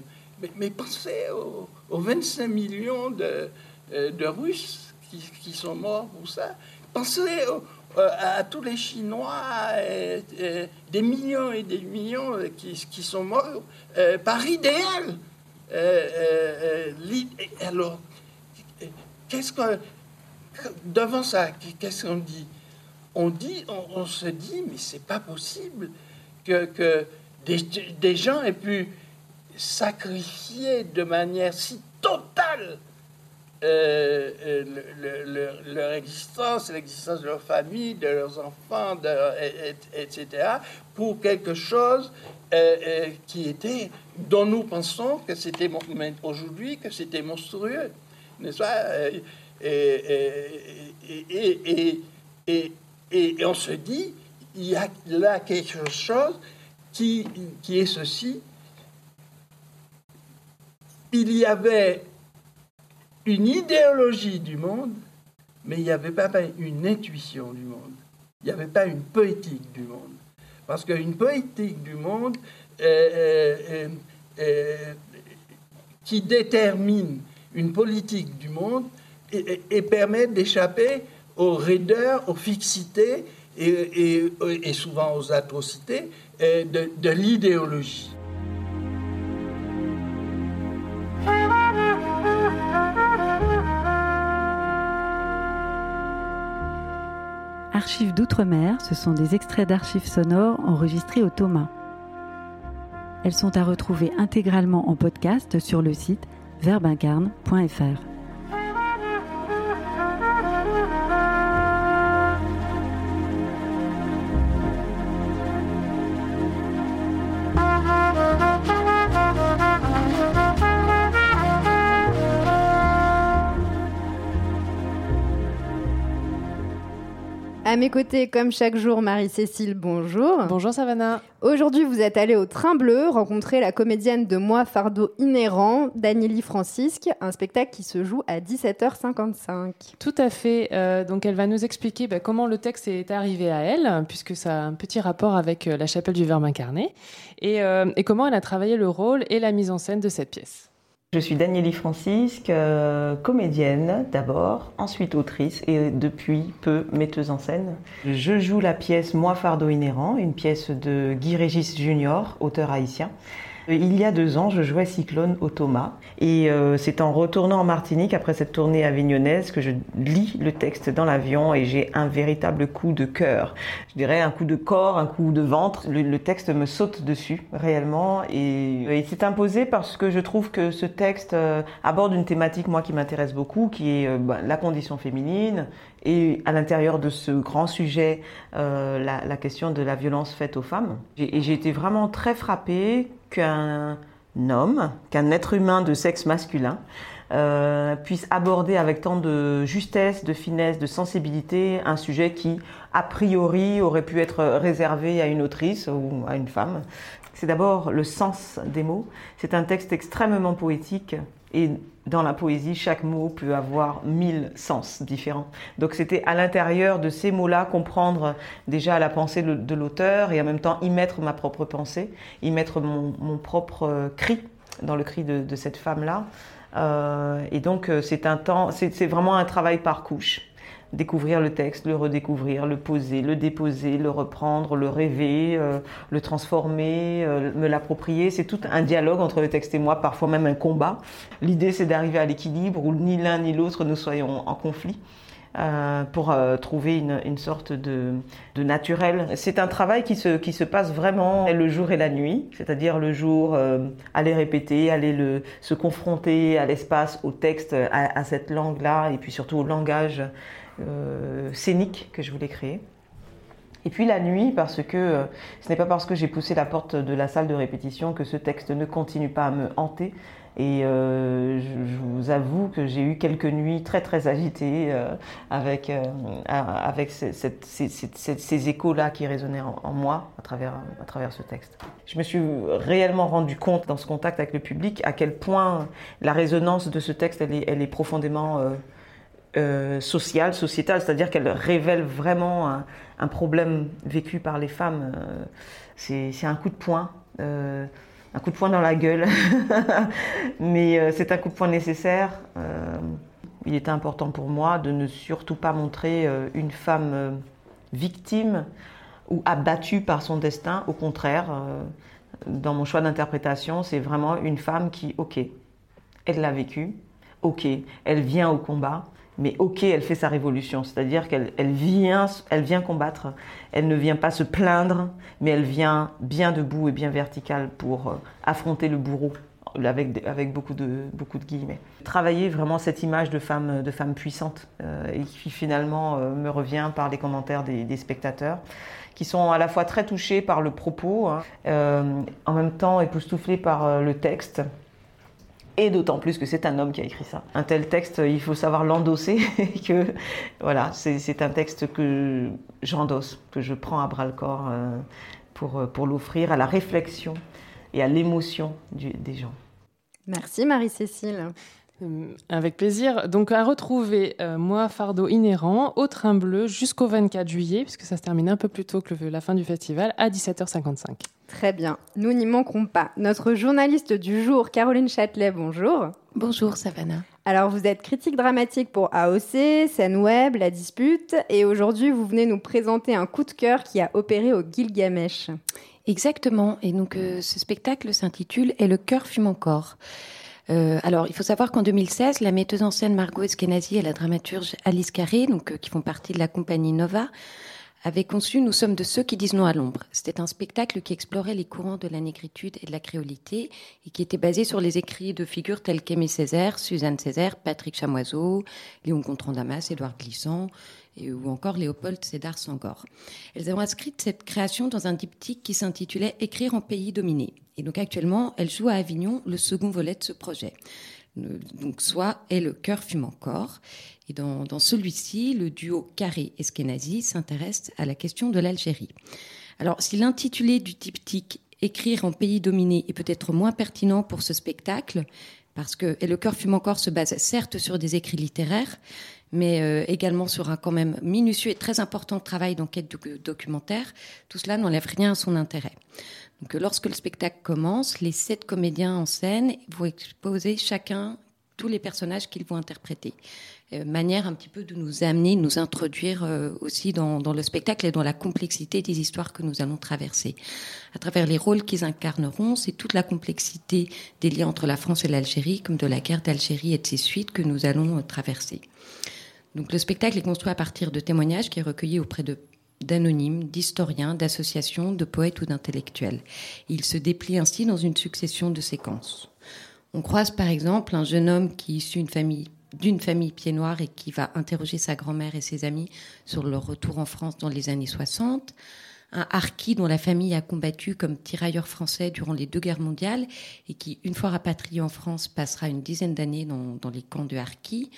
mais, pensez aux, aux, 25 millions de, euh, Russes qui, sont morts pour ça. Pensez euh, à tous les Chinois, euh, des millions et des millions qui, sont morts par idéal. Alors, que devant ça, qu'est-ce qu'on dit? On dit, on, se dit, mais c'est pas possible que, des gens aient pu sacrifier de manière si totale euh, euh, le- le- le- leur existence, l'existence de leur famille, de leurs enfants, etc., pour quelque chose euh, qui était, dont nous pensons que c'était aujourd'hui que c'était monstrueux, n'est-ce pas? Et- et on se dit, il y a là quelque chose qui, qui est ceci. Il y avait une idéologie du monde, mais il n'y avait pas une intuition du monde. Il n'y avait pas une poétique du monde. Parce qu'une poétique du monde euh, euh, euh, qui détermine une politique du monde et, et- et permet d'échapper aux raideurs, aux fixités et, souvent aux atrocités de l'idéologie. Archives d'outre-mer, ce sont des extraits d'archives sonores enregistrés au Thomas. Elles sont à retrouver intégralement en podcast sur le site verbincarne.fr. À mes côtés, comme chaque jour, Marie-Cécile, bonjour. Bonjour Savannah. Aujourd'hui, vous êtes allée au Train Bleu rencontrer la comédienne de Moi Fardeau Inhérent, Danieli Francisque, un spectacle qui se joue à 17h55. Tout à fait. Euh, donc elle va nous expliquer bah, comment le texte est arrivé à elle, puisque ça a un petit rapport avec euh, la chapelle du Verbe incarné, et, euh, et comment elle a travaillé le rôle et la mise en scène de cette pièce. Je suis Danieli Francisque, euh, comédienne d'abord, ensuite autrice et depuis peu metteuse en scène. Je joue la pièce Moi fardeau inhérent, une pièce de Guy Régis Junior, auteur haïtien. Il y a deux ans, je jouais Cyclone au Thomas et euh, c'est en retournant en Martinique après cette tournée avignonnaise que je lis le texte dans l'avion et j'ai un véritable coup de cœur. Je dirais un coup de corps, un coup de ventre. Le, texte me saute dessus réellement et, et il s'est imposé parce que je trouve que ce texte euh, aborde une thématique moi qui m'intéresse beaucoup, qui est euh, bah, la condition féminine et à l'intérieur de ce grand sujet, euh, la, la question de la violence faite aux femmes. Et j'ai été vraiment très frappée qu'un homme, qu'un être humain de sexe masculin, euh, puisse aborder avec tant de justesse, de finesse, de sensibilité un sujet qui, a priori, aurait pu être réservé à une autrice ou à une femme. C'est d'abord le sens des mots. C'est un texte extrêmement poétique et dans la poésie, chaque mot peut avoir mille sens différents. Donc c'était à l'intérieur de ces mots-là comprendre déjà la pensée de l'auteur et en même temps y mettre ma propre pensée, y mettre mon, propre euh, cri dans le cri de, cette femme-là. Euh, et donc euh, c'est un temps, c'est vraiment un travail par couche. Découvrir le texte, le redécouvrir, le poser, le déposer, le reprendre, le rêver, euh, le transformer, euh, me l'approprier. C'est tout un dialogue entre le texte et moi, parfois même un combat. L'idée c'est d'arriver à l'équilibre où ni l'un ni l'autre nous soyons en conflit. euh, pour trouver une, une sorte de, de naturel. C'est un travail qui se, qui se passe vraiment le jour et la nuit, c'est-à-dire le jour, aller répéter, aller le, se confronter à l'espace, au texte, à, cette langue-là, et puis surtout au langage scénique que je voulais créer. Et puis la nuit, parce que euh, ce n'est pas parce que j'ai poussé la porte de la salle de répétition que ce texte ne continue pas à me hanter. Et euh, je, vous avoue que j'ai eu quelques nuits très très agitées euh, avec, euh, avec ces, échos-là qui résonnaient en, moi à travers, à travers ce texte. Je me suis réellement rendu compte dans ce contact avec le public à quel point la résonance de ce texte, elle est profondément euh, sociale, sociétale, c'est-à-dire qu'elle révèle vraiment un, problème vécu par les femmes. Euh, c'est un coup de poing, euh, un coup de poing dans la gueule, mais c'est un coup de poing nécessaire. Il était important pour moi de ne surtout pas montrer une femme victime ou abattue par son destin. Au contraire, dans mon choix d'interprétation, c'est vraiment une femme qui, ok, elle l'a vécu, ok, elle vient au combat, mais ok, elle fait sa révolution, c'est-à-dire qu'elle elle vient, elle vient combattre, elle ne vient pas se plaindre, mais elle vient bien debout et bien verticale pour euh, affronter le bourreau avec, avec beaucoup, de, beaucoup de guillemets. Travailler vraiment cette image de femme, de femme puissante euh, et qui finalement euh, me revient par les commentaires des, spectateurs qui sont à la fois très touchés par le propos, hein, en même temps époustouflés par le texte. Et d'autant plus que c'est un homme qui a écrit ça. Un tel texte, il faut savoir l'endosser que voilà, c'est un texte que j'endosse, que je prends à bras le corps euh, pour, pour l'offrir à la réflexion et à l'émotion des gens. Merci Marie-Cécile. Avec plaisir. Donc à retrouver euh, Moi Fardeau inhérent au train bleu jusqu'au 24 juillet, puisque ça se termine un peu plus tôt que le, la fin du festival, à 17h55. Très bien. Nous n'y manquerons pas. Notre journaliste du jour, Caroline Châtelet, bonjour. Bonjour Savannah. Alors vous êtes critique dramatique pour AOC, Scène Web, La Dispute, et aujourd'hui vous venez nous présenter un coup de cœur qui a opéré au Gilgamesh. Exactement. Et donc euh, ce spectacle s'intitule Et le cœur fume encore. Euh, alors, il faut savoir qu'en 2016, la metteuse en scène Margot Eskenazi et la dramaturge Alice Carré, donc, euh, qui font partie de la compagnie Nova, avaient conçu Nous sommes de ceux qui disent non à l'ombre. C'était un spectacle qui explorait les courants de la négritude et de la créolité et qui était basé sur les écrits de figures telles qu'Aimé Césaire, Suzanne Césaire, Patrick Chamoiseau, Léon Gontran Damas, Édouard Glissant et, ou encore Léopold Sédar Sangor. Elles ont inscrit cette création dans un diptyque qui s'intitulait Écrire en pays dominé. Et donc actuellement, elle joue à Avignon le second volet de ce projet. Donc soit Et le cœur fume encore. Et dans, dans celui-ci, le duo Carré-Eskenazi s'intéresse à la question de l'Algérie. Alors si l'intitulé du diptyque Écrire en pays dominé est peut-être moins pertinent pour ce spectacle, parce que Et le cœur fume encore se base certes sur des écrits littéraires, mais euh, également sur un quand même minutieux et très important travail d'enquête documentaire, tout cela n'enlève rien à son intérêt. Lorsque le spectacle commence, les sept comédiens en scène vont exposer chacun tous les personnages qu'ils vont interpréter. Euh, manière un petit peu de nous amener, de nous introduire euh, aussi dans, dans, le spectacle et dans la complexité des histoires que nous allons traverser. À travers les rôles qu'ils incarneront, c'est toute la complexité des liens entre la France et l'Algérie, comme de la guerre d'Algérie et de ses suites que nous allons euh, traverser. Donc le spectacle est construit à partir de témoignages qui est recueilli auprès de d'anonymes, d'historiens, d'associations, de poètes ou d'intellectuels. Il se déplie ainsi dans une succession de séquences. On croise par exemple un jeune homme qui issu une famille d'une famille pied noir et qui va interroger sa grand-mère et ses amis sur leur retour en France dans les années 60. Un harki dont la famille a combattu comme tirailleur français durant les deux guerres mondiales et qui, une fois rapatrié en France, passera une dizaine d'années dans, dans les camps de harki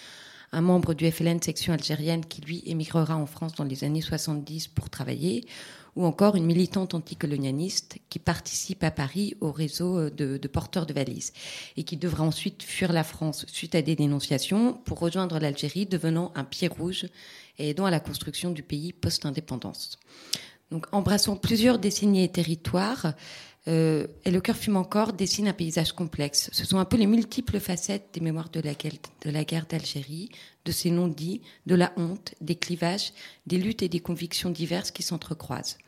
un membre du FLN section algérienne qui, lui, émigrera en France dans les années 70 pour travailler, ou encore une militante anticolonialiste qui participe à Paris au réseau de, de, porteurs de valises et qui devra ensuite fuir la France suite à des dénonciations pour rejoindre l'Algérie, devenant un pied rouge et aidant à la construction du pays post-indépendance. Donc, embrassant plusieurs décennies et territoires, euh, et le cœur fume encore dessine un paysage complexe. Ce sont un peu les multiples facettes des mémoires de la, de la guerre d'Algérie, de ses non-dits, de la honte, des clivages, des luttes et des convictions diverses qui s'entrecroisent.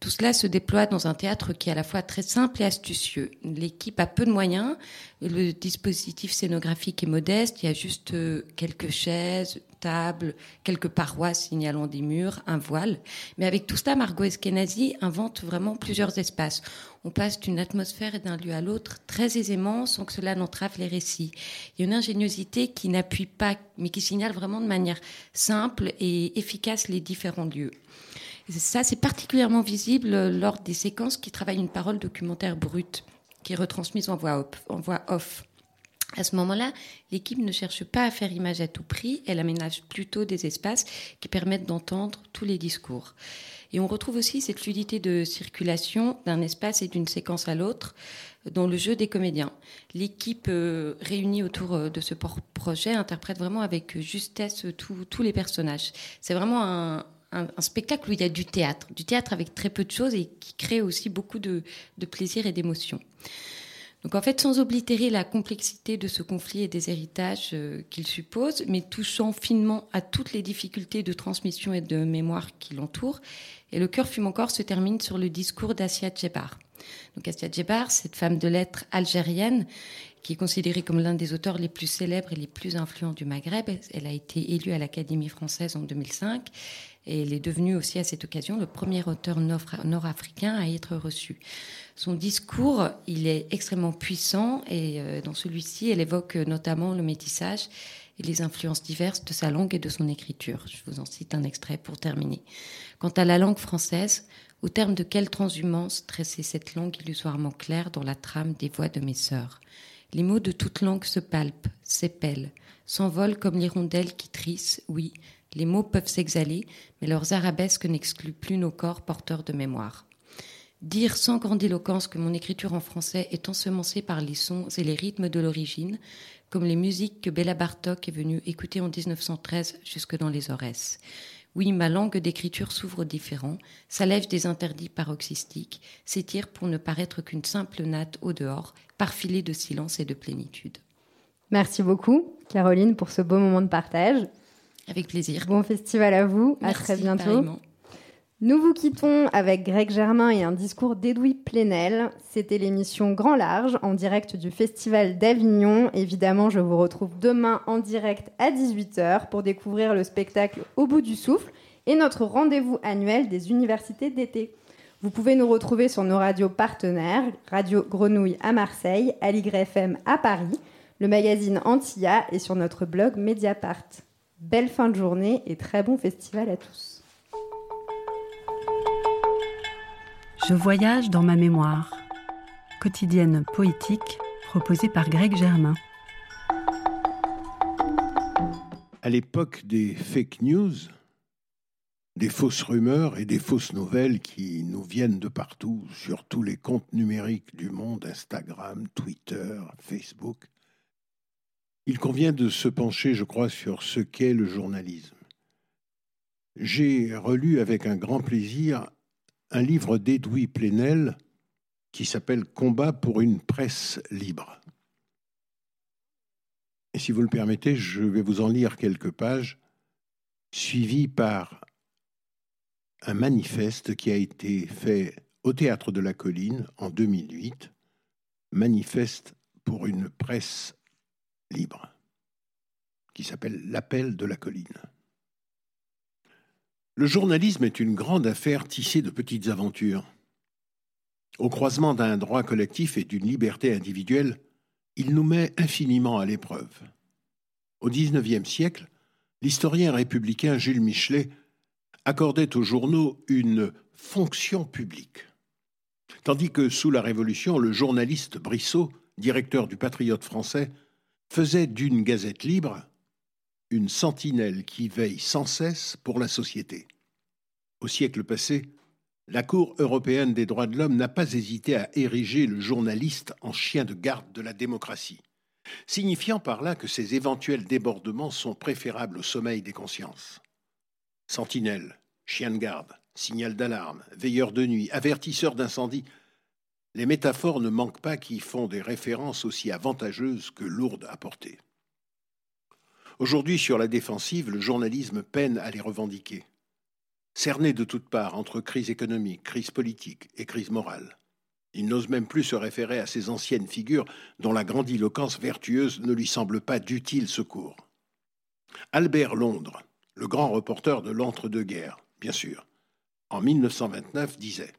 Tout cela se déploie dans un théâtre qui est à la fois très simple et astucieux. L'équipe a peu de moyens, le dispositif scénographique est modeste, il y a juste euh, quelques chaises, tables, quelques parois signalant des murs, un voile. Mais avec tout cela, Margot Eskenazi invente vraiment plusieurs espaces. On passe d'une atmosphère et d'un lieu à l'autre très aisément sans que cela n'entrave les récits. Il y a une ingéniosité qui n'appuie pas, mais qui signale vraiment de manière simple et efficace les différents lieux. Ça, c'est particulièrement visible lors des séquences qui travaillent une parole documentaire brute, qui est retransmise. En voix off. À ce moment-là, l'équipe ne cherche pas à faire image à tout prix, elle aménage plutôt des espaces qui permettent d'entendre tous les discours. Et on retrouve aussi cette fluidité de circulation d'un espace et d'une séquence à l'autre dans le jeu des comédiens. L'équipe euh, réunie autour euh, de ce projet interprète vraiment avec justesse tous les personnages. C'est vraiment un, spectacle où il y a du théâtre, du théâtre avec très peu de choses et qui crée aussi beaucoup de plaisir et d'émotion. Donc en fait, sans oblitérer la complexité de ce conflit et des héritages euh, qu'il suppose, mais touchant finement à toutes les difficultés de transmission et de mémoire qui l'entourent, et le cœur fume encore se termine sur le discours d'Assia Djebar. Donc Assia Djebar, cette femme de lettres algérienne, qui est considérée comme l'un des auteurs les plus célèbres et les plus influents du Maghreb. Elle a été élue à l'Académie française en 2005 et elle est devenue aussi à cette occasion le premier auteur nord-africain à être reçu. Son discours, il est extrêmement puissant et euh, dans celui-ci, elle évoque notamment le métissage et les influences diverses de sa langue et de son écriture. Je vous en cite un extrait pour terminer. Quant à la langue française, au terme de quelle transhumance tressait cette langue illusoirement claire dans la trame des voix de mes sœurs? Les mots de toute langue se palpent, s'épellent, s'envolent comme l'hirondelle qui trisse, oui, les mots peuvent s'exhaler, mais leurs arabesques n'excluent plus nos corps porteurs de mémoire. Dire sans grandiloquence que mon écriture en français est ensemencée par les sons et les rythmes de l'origine, comme les musiques que Béla Bartok est venue écouter en 1913 jusque dans les Aurès. Oui, ma langue d'écriture s'ouvre différent, s'allège des interdits paroxystiques, s'étire pour ne paraître qu'une simple natte au dehors, parfilée de silence et de plénitude. Merci beaucoup, Caroline, pour ce beau moment de partage. Avec plaisir. Bon festival à vous. à très bientôt. Nous vous quittons avec Greg Germain et un discours d'Edoui Plenel. C'était l'émission Grand Large en direct du Festival d'Avignon. Évidemment, je vous retrouve demain en direct à 18h pour découvrir le spectacle Au bout du souffle et notre rendez-vous annuel des universités d'été. Vous pouvez nous retrouver sur nos radios partenaires, Radio Grenouille à Marseille, Aligre FM à Paris, le magazine Antilla et sur notre blog Mediapart. Belle fin de journée et très bon festival à tous. Je voyage dans ma mémoire. Quotidienne poétique proposée par Greg Germain. À l'époque des fake news, des fausses rumeurs et des fausses nouvelles qui nous viennent de partout sur tous les comptes numériques du monde, Instagram, Twitter, Facebook, il convient de se pencher, je crois, sur ce qu'est le journalisme. J'ai relu avec un grand plaisir un livre d'Edoui Plenel qui s'appelle Combat pour une presse libre. Et si vous le permettez, je vais vous en lire quelques pages, suivi par un manifeste qui a été fait au théâtre de la Colline en 2008, manifeste pour une presse libre, qui s'appelle L'appel de la colline. Le journalisme est une grande affaire tissée de petites aventures. Au croisement d'un droit collectif et d'une liberté individuelle, il nous met infiniment à l'épreuve. Au XIXe siècle, l'historien républicain Jules Michelet accordait aux journaux une fonction publique. Tandis que sous la Révolution, le journaliste Brissot, directeur du Patriote français, faisait d'une gazette libre une sentinelle qui veille sans cesse pour la société. Au siècle passé, la Cour européenne des droits de l'homme n'a pas hésité à ériger le journaliste en chien de garde de la démocratie, signifiant par là que ces éventuels débordements sont préférables au sommeil des consciences. Sentinelle, chien de garde, signal d'alarme, veilleur de nuit, avertisseur d'incendie, les métaphores ne manquent pas qui font des références aussi avantageuses que lourdes à porter. Aujourd'hui, sur la défensive, le journalisme peine à les revendiquer. Cerné de toutes parts entre crise économique, crise politique et crise morale. Il n'ose même plus se référer à ces anciennes figures dont la grandiloquence vertueuse ne lui semble pas d'utile secours. Albert Londres, le grand reporter de l'entre-deux-guerres, bien sûr, en 1929 disait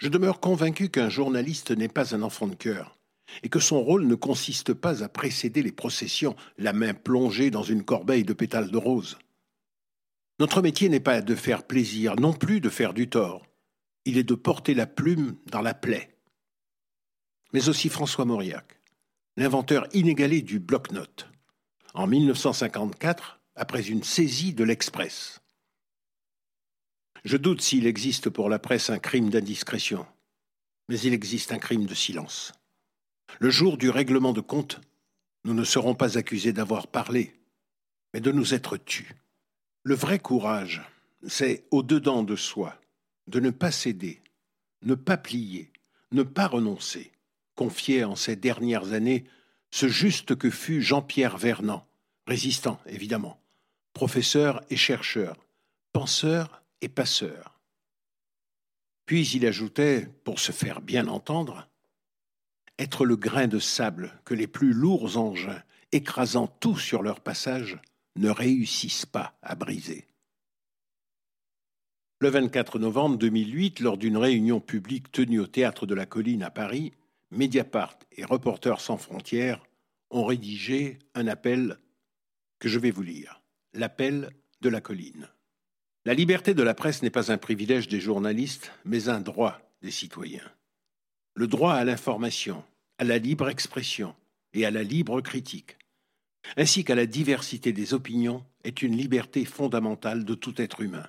je demeure convaincu qu'un journaliste n'est pas un enfant de cœur et que son rôle ne consiste pas à précéder les processions, la main plongée dans une corbeille de pétales de rose. Notre métier n'est pas de faire plaisir, non plus de faire du tort. Il est de porter la plume dans la plaie. Mais aussi François Mauriac, l'inventeur inégalé du bloc-notes, en 1954, après une saisie de l'Express. Je doute s'il existe pour la presse un crime d'indiscrétion, mais il existe un crime de silence. Le jour du règlement de compte, nous ne serons pas accusés d'avoir parlé, mais de nous être tus. Le vrai courage, c'est au-dedans de soi, de ne pas céder, ne pas plier, ne pas renoncer, confiait en ces dernières années ce juste que fut Jean-Pierre Vernant, résistant évidemment, professeur et chercheur, penseur et passeur. Puis il ajoutait, pour se faire bien entendre, être le grain de sable que les plus lourds engins, écrasant tout sur leur passage, ne réussissent pas à briser. Le 24 novembre 2008, lors d'une réunion publique tenue au Théâtre de la Colline à Paris, Mediapart et Reporters sans frontières ont rédigé un appel que je vais vous lire. L'appel de la colline. La liberté de la presse n'est pas un privilège des journalistes, mais un droit des citoyens. Le droit à l'information, à la libre expression et à la libre critique, ainsi qu'à la diversité des opinions, est une liberté fondamentale de tout être humain.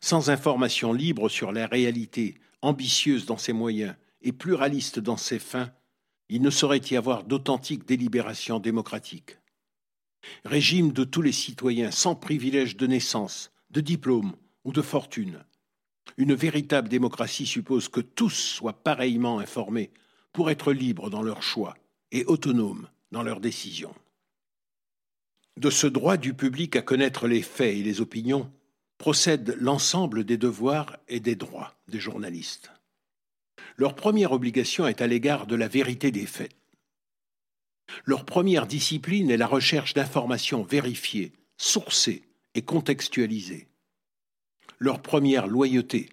Sans information libre sur la réalité, ambitieuse dans ses moyens et pluraliste dans ses fins, il ne saurait y avoir d'authentique délibération démocratique. Régime de tous les citoyens sans privilège de naissance, de diplôme ou de fortune. Une véritable démocratie suppose que tous soient pareillement informés pour être libres dans leurs choix et autonomes dans leurs décisions. De ce droit du public à connaître les faits et les opinions procède l'ensemble des devoirs et des droits des journalistes. Leur première obligation est à l'égard de la vérité des faits. Leur première discipline est la recherche d'informations vérifiées, sourcées et contextualisées. Leur première loyauté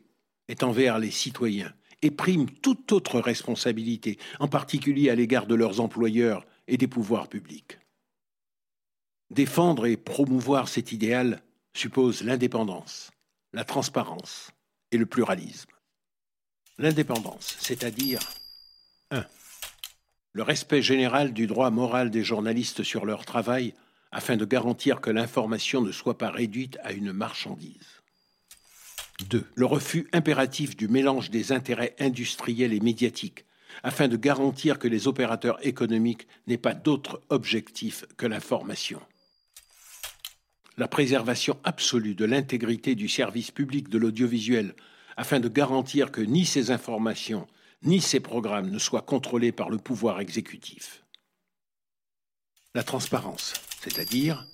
est envers les citoyens et prime toute autre responsabilité, en particulier à l'égard de leurs employeurs et des pouvoirs publics. Défendre et promouvoir cet idéal suppose l'indépendance, la transparence et le pluralisme. L'indépendance, c'est-à-dire 1. Le respect général du droit moral des journalistes sur leur travail afin de garantir que l'information ne soit pas réduite à une marchandise. 2. Le refus impératif du mélange des intérêts industriels et médiatiques afin de garantir que les opérateurs économiques n'aient pas d'autre objectif que l'information la préservation absolue de l'intégrité du service public de l'audiovisuel afin de garantir que ni ces informations ni ces programmes ne soient contrôlés par le pouvoir exécutif. La transparence, c'est-à-dire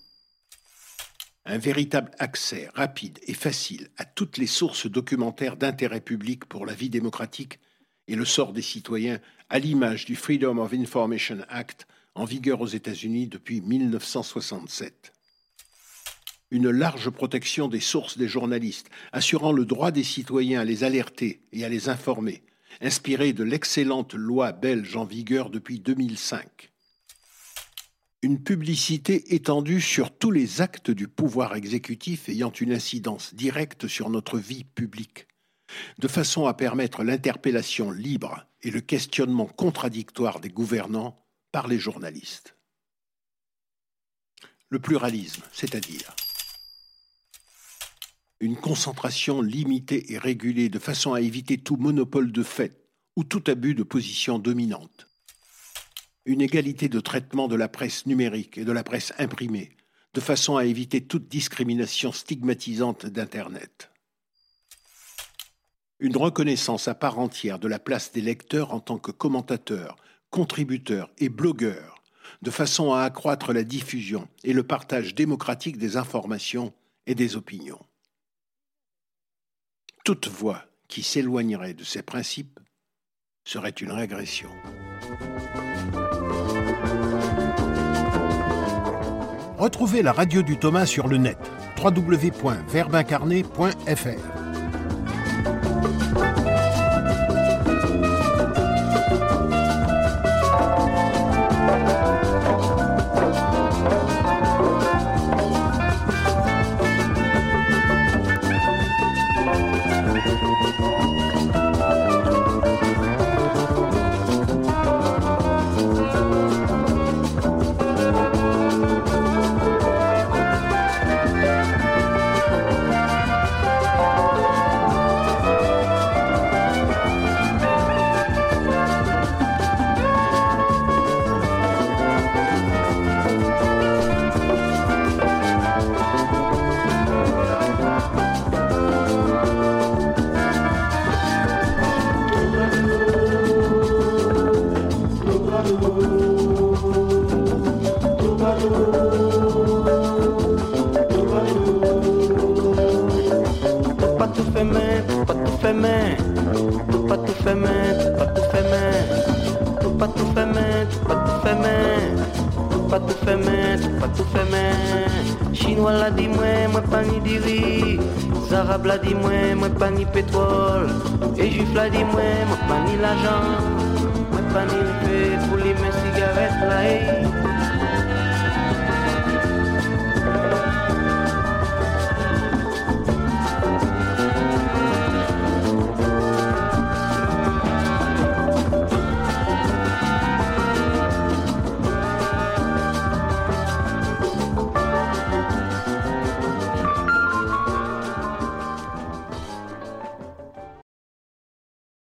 un véritable accès rapide et facile à toutes les sources documentaires d'intérêt public pour la vie démocratique et le sort des citoyens à l'image du Freedom of Information Act en vigueur aux États-Unis depuis 1967 une large protection des sources des journalistes, assurant le droit des citoyens à les alerter et à les informer, inspirée de l'excellente loi belge en vigueur depuis 2005. Une publicité étendue sur tous les actes du pouvoir exécutif ayant une incidence directe sur notre vie publique, de façon à permettre l'interpellation libre et le questionnement contradictoire des gouvernants par les journalistes. Le pluralisme, c'est-à-dire une concentration limitée et régulée de façon à éviter tout monopole de fait ou tout abus de position dominante. Une égalité de traitement de la presse numérique et de la presse imprimée, de façon à éviter toute discrimination stigmatisante d'Internet. Une reconnaissance à part entière de la place des lecteurs en tant que commentateurs, contributeurs et blogueurs, de façon à accroître la diffusion et le partage démocratique des informations et des opinions toute voie qui s'éloignerait de ces principes serait une régression. Retrouvez la radio du Thomas sur le net www.verbincarné.fr.